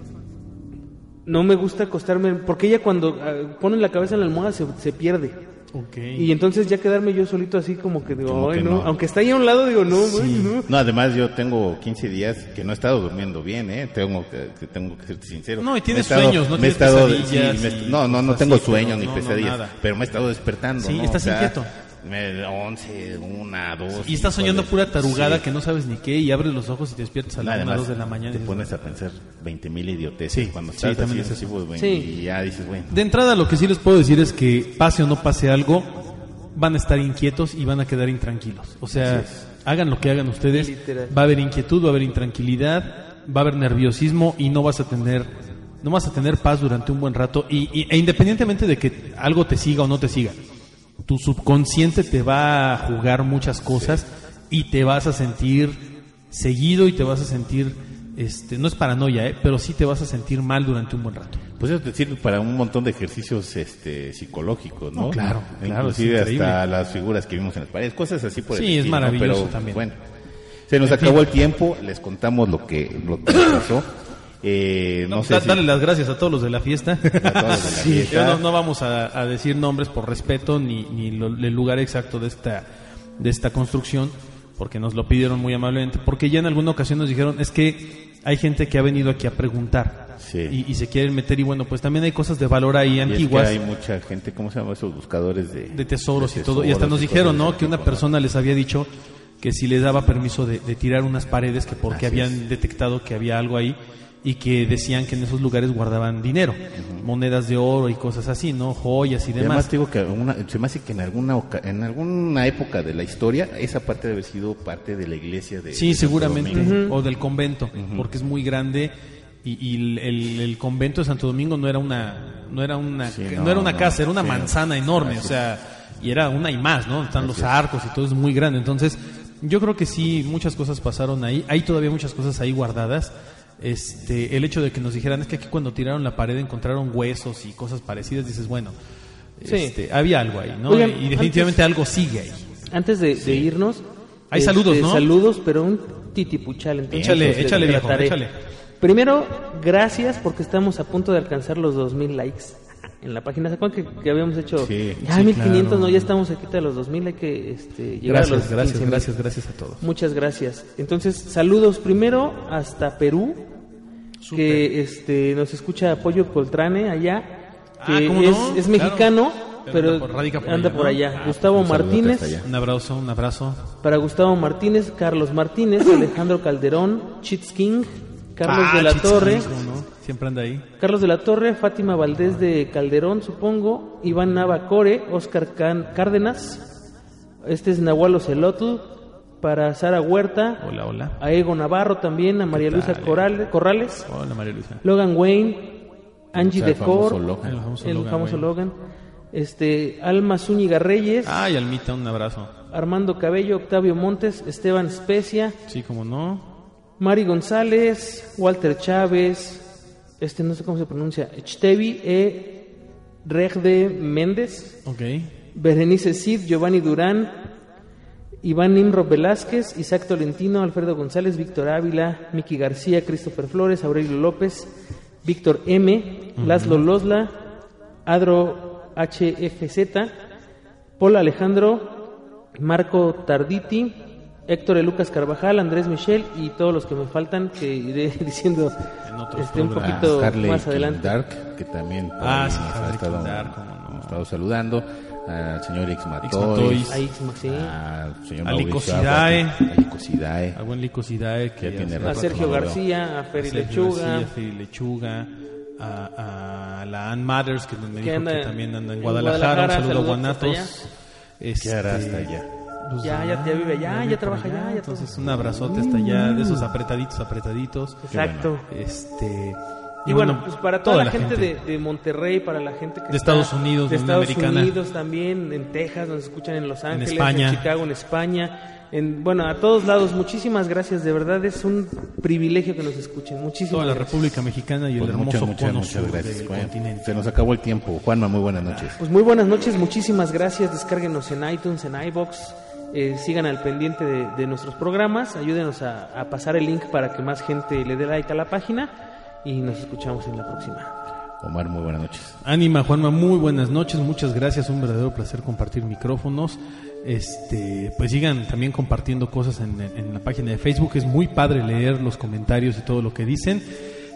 Speaker 4: No me gusta acostarme, porque ella cuando ah, pone la cabeza en la almohada se, se pierde.
Speaker 3: Ok.
Speaker 4: Y entonces ya quedarme yo solito así como que digo,
Speaker 2: Como
Speaker 4: "Ay,
Speaker 2: que
Speaker 4: no".
Speaker 2: no.
Speaker 4: Aunque está ahí a un lado, digo, no, güey, no.
Speaker 2: No, además yo tengo 15 días que no he estado durmiendo bien, ¿eh? Tengo que, que tengo que ser sincero.
Speaker 3: No, y tienes
Speaker 2: Me he estado-
Speaker 3: sueños, no tienes
Speaker 2: estado-
Speaker 3: pesadillas
Speaker 2: sí, me-
Speaker 3: y
Speaker 2: no, no, no tengo sueños
Speaker 3: pero
Speaker 2: ni
Speaker 3: no, no,
Speaker 2: pesadillas,
Speaker 3: nada.
Speaker 2: pero me he estado despertando,
Speaker 3: Sí,
Speaker 2: ¿no?
Speaker 3: estás inquieto.
Speaker 2: Me, 11, 1, 2.
Speaker 3: Y estás soñando pura tarugada
Speaker 2: Sí.
Speaker 3: que no sabes ni qué y abres los ojos y te despiertas a la
Speaker 2: Nada
Speaker 3: 1
Speaker 2: más,
Speaker 3: 2 de la mañana.
Speaker 2: Te pones a pensar 20 mil idioteces
Speaker 3: Sí,
Speaker 2: cuando
Speaker 3: sí,
Speaker 2: estás
Speaker 3: también
Speaker 2: así,
Speaker 3: es
Speaker 2: así, pues,
Speaker 4: Sí.
Speaker 2: y ya dices, bueno.
Speaker 3: De entrada, lo que sí les puedo decir es que pase o no pase algo, van a estar inquietos y van a quedar intranquilos. O sea, hagan lo que hagan ustedes,
Speaker 4: Literal.
Speaker 3: va a haber inquietud, va a haber intranquilidad, va a haber nerviosismo y no vas a tener, no vas a tener paz durante un buen rato. Y, y- e independientemente de que algo te siga o no te siga, tu subconsciente te va a jugar muchas cosas y te vas a sentir seguido y te vas a sentir, este, no es paranoia, ¿eh? pero sí te vas a sentir mal durante un buen rato.
Speaker 2: Pues eso te sirve para un montón de ejercicios este, psicológicos, ¿no?
Speaker 3: No, claro, claro,
Speaker 2: Inclusive
Speaker 3: es increíble.
Speaker 2: hasta las figuras que vimos en las paredes, cosas así por el
Speaker 3: Sí, es
Speaker 2: estilo, ¿no?
Speaker 3: maravilloso
Speaker 2: Pero,
Speaker 3: también.
Speaker 2: Bueno, se nos
Speaker 3: En
Speaker 2: acabó
Speaker 3: fin.
Speaker 2: el tiempo, les contamos lo que, lo que pasó. Eh, no,
Speaker 3: No,
Speaker 2: sé
Speaker 3: da-
Speaker 2: si...
Speaker 3: Dale las gracias a todos los de la fiesta.
Speaker 2: A todos de la <laughs> fiesta.
Speaker 3: Ya no, no vamos a, a decir nombres por respeto ni, ni lo- el lugar exacto de esta, de esta construcción, porque nos lo pidieron muy amablemente. Porque ya en alguna ocasión nos dijeron, es que hay gente que ha venido aquí a preguntar
Speaker 2: Sí.
Speaker 3: y, y se quieren meter. Y bueno, pues también hay cosas de valor ahí
Speaker 2: Y es que
Speaker 3: antiguas.
Speaker 2: hay mucha gente, ¿cómo se llama esos buscadores de,
Speaker 3: de tesoros
Speaker 2: de
Speaker 3: y todo. Y hasta nos dijeron, ¿no? Que una persona les había dicho que si les daba permiso de, de tirar unas paredes, que porque
Speaker 2: Así
Speaker 3: habían
Speaker 2: es.
Speaker 3: detectado que había algo ahí y que decían que en esos lugares guardaban dinero, monedas de oro y cosas así, ¿no? Joyas y
Speaker 2: además
Speaker 3: demás.
Speaker 2: te digo que una- se me hace que en alguna en alguna época de la historia esa parte debe haber sido parte de la iglesia de
Speaker 3: Sí,
Speaker 2: de
Speaker 3: seguramente. O del convento, porque es muy grande y, y el, el convento de Santo Domingo no era una no era una
Speaker 2: Sí,
Speaker 3: no,
Speaker 2: no,
Speaker 3: era una
Speaker 2: no,
Speaker 3: casa, era una
Speaker 2: sí.
Speaker 3: manzana enorme, o sea, y era una y más, ¿no? Están los arcos y todo es muy grande. Entonces, yo creo que sí muchas cosas pasaron ahí. Hay todavía muchas cosas ahí guardadas. Este, el hecho de que nos dijeran es que aquí cuando tiraron la pared encontraron huesos y cosas parecidas, dices, bueno,
Speaker 4: Sí.
Speaker 3: este, había algo ahí, ¿no?
Speaker 4: Oigan,
Speaker 3: y definitivamente algo sigue ahí.
Speaker 4: Antes de, de irnos... este,
Speaker 3: Hay saludos, ¿no?
Speaker 4: Saludos, pero un titipuchal. Entonces,
Speaker 3: Échale, échale, viejo, échale.
Speaker 4: Primero, gracias porque estamos a punto de alcanzar los 2000 likes en la página. ¿Se acuerdan que, que habíamos hecho?
Speaker 2: Sí.
Speaker 4: ya
Speaker 3: Sí,
Speaker 4: 1500,
Speaker 3: claro.
Speaker 4: no, ya estamos aquí de los 2000. Hay que este, llegar a
Speaker 3: Gracias,
Speaker 4: los
Speaker 3: gracias,
Speaker 4: 15,000.
Speaker 3: gracias, gracias a todos.
Speaker 4: Muchas gracias. Entonces, saludos primero hasta Perú, Que este, nos escucha Apoyo Coltrane allá,
Speaker 3: Ah,
Speaker 4: que
Speaker 3: ¿cómo
Speaker 4: es,
Speaker 3: no?
Speaker 4: es
Speaker 3: Claro.
Speaker 4: mexicano, pero
Speaker 3: anda por- allá.
Speaker 2: Ah,
Speaker 4: Gustavo
Speaker 2: un saludote
Speaker 4: Martínez,
Speaker 2: allá.
Speaker 3: Un abrazo, un abrazo.
Speaker 4: para Gustavo Martínez, Carlos Martínez, <coughs> Alejandro Calderón, Chits King, Carlos
Speaker 3: Ah,
Speaker 4: de la
Speaker 3: Chits
Speaker 4: Torre,
Speaker 3: King. Siempre anda ahí.
Speaker 4: Carlos de la Torre, Fátima Valdés de Calderón, supongo, Iván Navacore, Oscar Can- Cárdenas, este es Nahualo Celotl, para Sara Huerta,
Speaker 3: Hola, hola.
Speaker 4: a Ego Navarro también, a María Luisa
Speaker 3: tal,
Speaker 4: Corral- Corrales,
Speaker 3: Hola, María Luisa.
Speaker 4: Logan Wayne, Angie
Speaker 2: sea, el famoso
Speaker 4: Decor,
Speaker 2: Logan.
Speaker 3: El famoso. Logan,
Speaker 4: este, Alma Zúñiga Reyes,
Speaker 3: Ay, Almita, un abrazo.
Speaker 4: Armando Cabello, Octavio Montes, Esteban Especia,
Speaker 3: Sí, como no.
Speaker 4: Mari González, Walter Chávez, este no sé cómo se pronuncia, Echtevi E. Regde Méndez,
Speaker 3: Ok.
Speaker 4: Berenice Cid, Giovanni Durán, Iván Nimro Velázquez, Isaac Tolentino, Alfredo González, Víctor Ávila, Miki García, Christopher Flores, Aurelio López, Víctor M, Laszlo Losla, Adro HFZ, Paul Alejandro, Marco Tarditi, Héctor E. Lucas Carvajal, Andrés Michel y todos los que me faltan que iré <laughs> diciendo este, un poquito más adelante.
Speaker 2: Dark, que también
Speaker 3: Ah, sí,
Speaker 2: estado,
Speaker 3: Dark, no.
Speaker 2: ha estado saludando, al señor X
Speaker 3: Matois.
Speaker 2: Matois,
Speaker 4: Ahí, sí.
Speaker 2: al señor
Speaker 3: A
Speaker 2: Mauricio
Speaker 3: Lico Sidae.
Speaker 2: Aguate, a Lico Sidae.
Speaker 3: A buen Lico Sidae, que
Speaker 2: Ya tiene
Speaker 4: A Sergio. García, a
Speaker 3: a
Speaker 4: Feri Lechuga,
Speaker 3: García, Feri Lechuga, a, a la Ann Matters, que me
Speaker 4: Que
Speaker 3: dijo
Speaker 4: anda
Speaker 3: que también anda en
Speaker 4: en
Speaker 3: Guadalajara.
Speaker 4: Guadalajara,
Speaker 3: un saludo a Guanatos. Este,
Speaker 2: ¿Qué hará hasta allá?
Speaker 3: pues,
Speaker 4: Ya, ya, ya vive allá, ya
Speaker 3: por
Speaker 4: trabaja allá, ya
Speaker 3: Entonces,
Speaker 4: todo.
Speaker 3: un abrazote hasta allá, de esos apretaditos, apretaditos.
Speaker 4: Exacto.
Speaker 3: Este.
Speaker 4: Y bueno, pues para toda, la, gente, De, de Monterrey, para la gente que
Speaker 3: De
Speaker 4: está-
Speaker 3: Estados Unidos,
Speaker 4: de
Speaker 3: de
Speaker 4: Estados
Speaker 3: Americana.
Speaker 4: Unidos también, en Texas, nos escuchan en Los Ángeles, en,
Speaker 3: España.
Speaker 4: Chicago, en España, en bueno, a todos lados. Muchísimas gracias, de verdad es un privilegio que nos escuchen. Muchísimas
Speaker 3: Toda la. República Mexicana y el
Speaker 2: Pues
Speaker 3: hermoso
Speaker 2: muchas, muchas,
Speaker 3: cono
Speaker 2: muchas
Speaker 3: sur
Speaker 2: gracias.
Speaker 3: del
Speaker 2: Juan.
Speaker 3: continente.
Speaker 2: Se nos acabó el tiempo. Juanma, muy buenas noches.
Speaker 4: Pues muy buenas noches, muchísimas gracias. Descárguenos en iTunes, en iBox. Eh, sigan al pendiente de, de nuestros programas. Ayúdenos a, a pasar el link para que más gente le dé like a la página. Y nos escuchamos en la próxima.
Speaker 2: Omar, muy buenas noches.
Speaker 3: Ánima, Juanma, muy buenas noches, muchas gracias, un verdadero placer compartir micrófonos. Este, pues sigan también compartiendo cosas en, en la página de Facebook, es muy padre leer los comentarios y todo lo que dicen.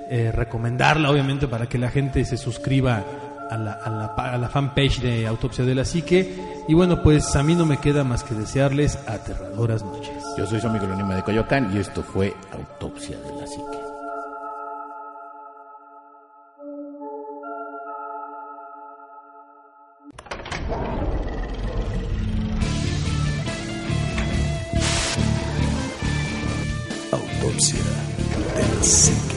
Speaker 3: Eh, recomendarla, obviamente, para que la gente se suscriba a la, a, la, a la fanpage de Autopsia de la Psique. Y bueno, pues a mí no me queda más que desearles aterradoras noches.
Speaker 2: Yo soy su amigo de Coyoacán y esto fue Autopsia de la Psique.
Speaker 1: Autopsia de la psique.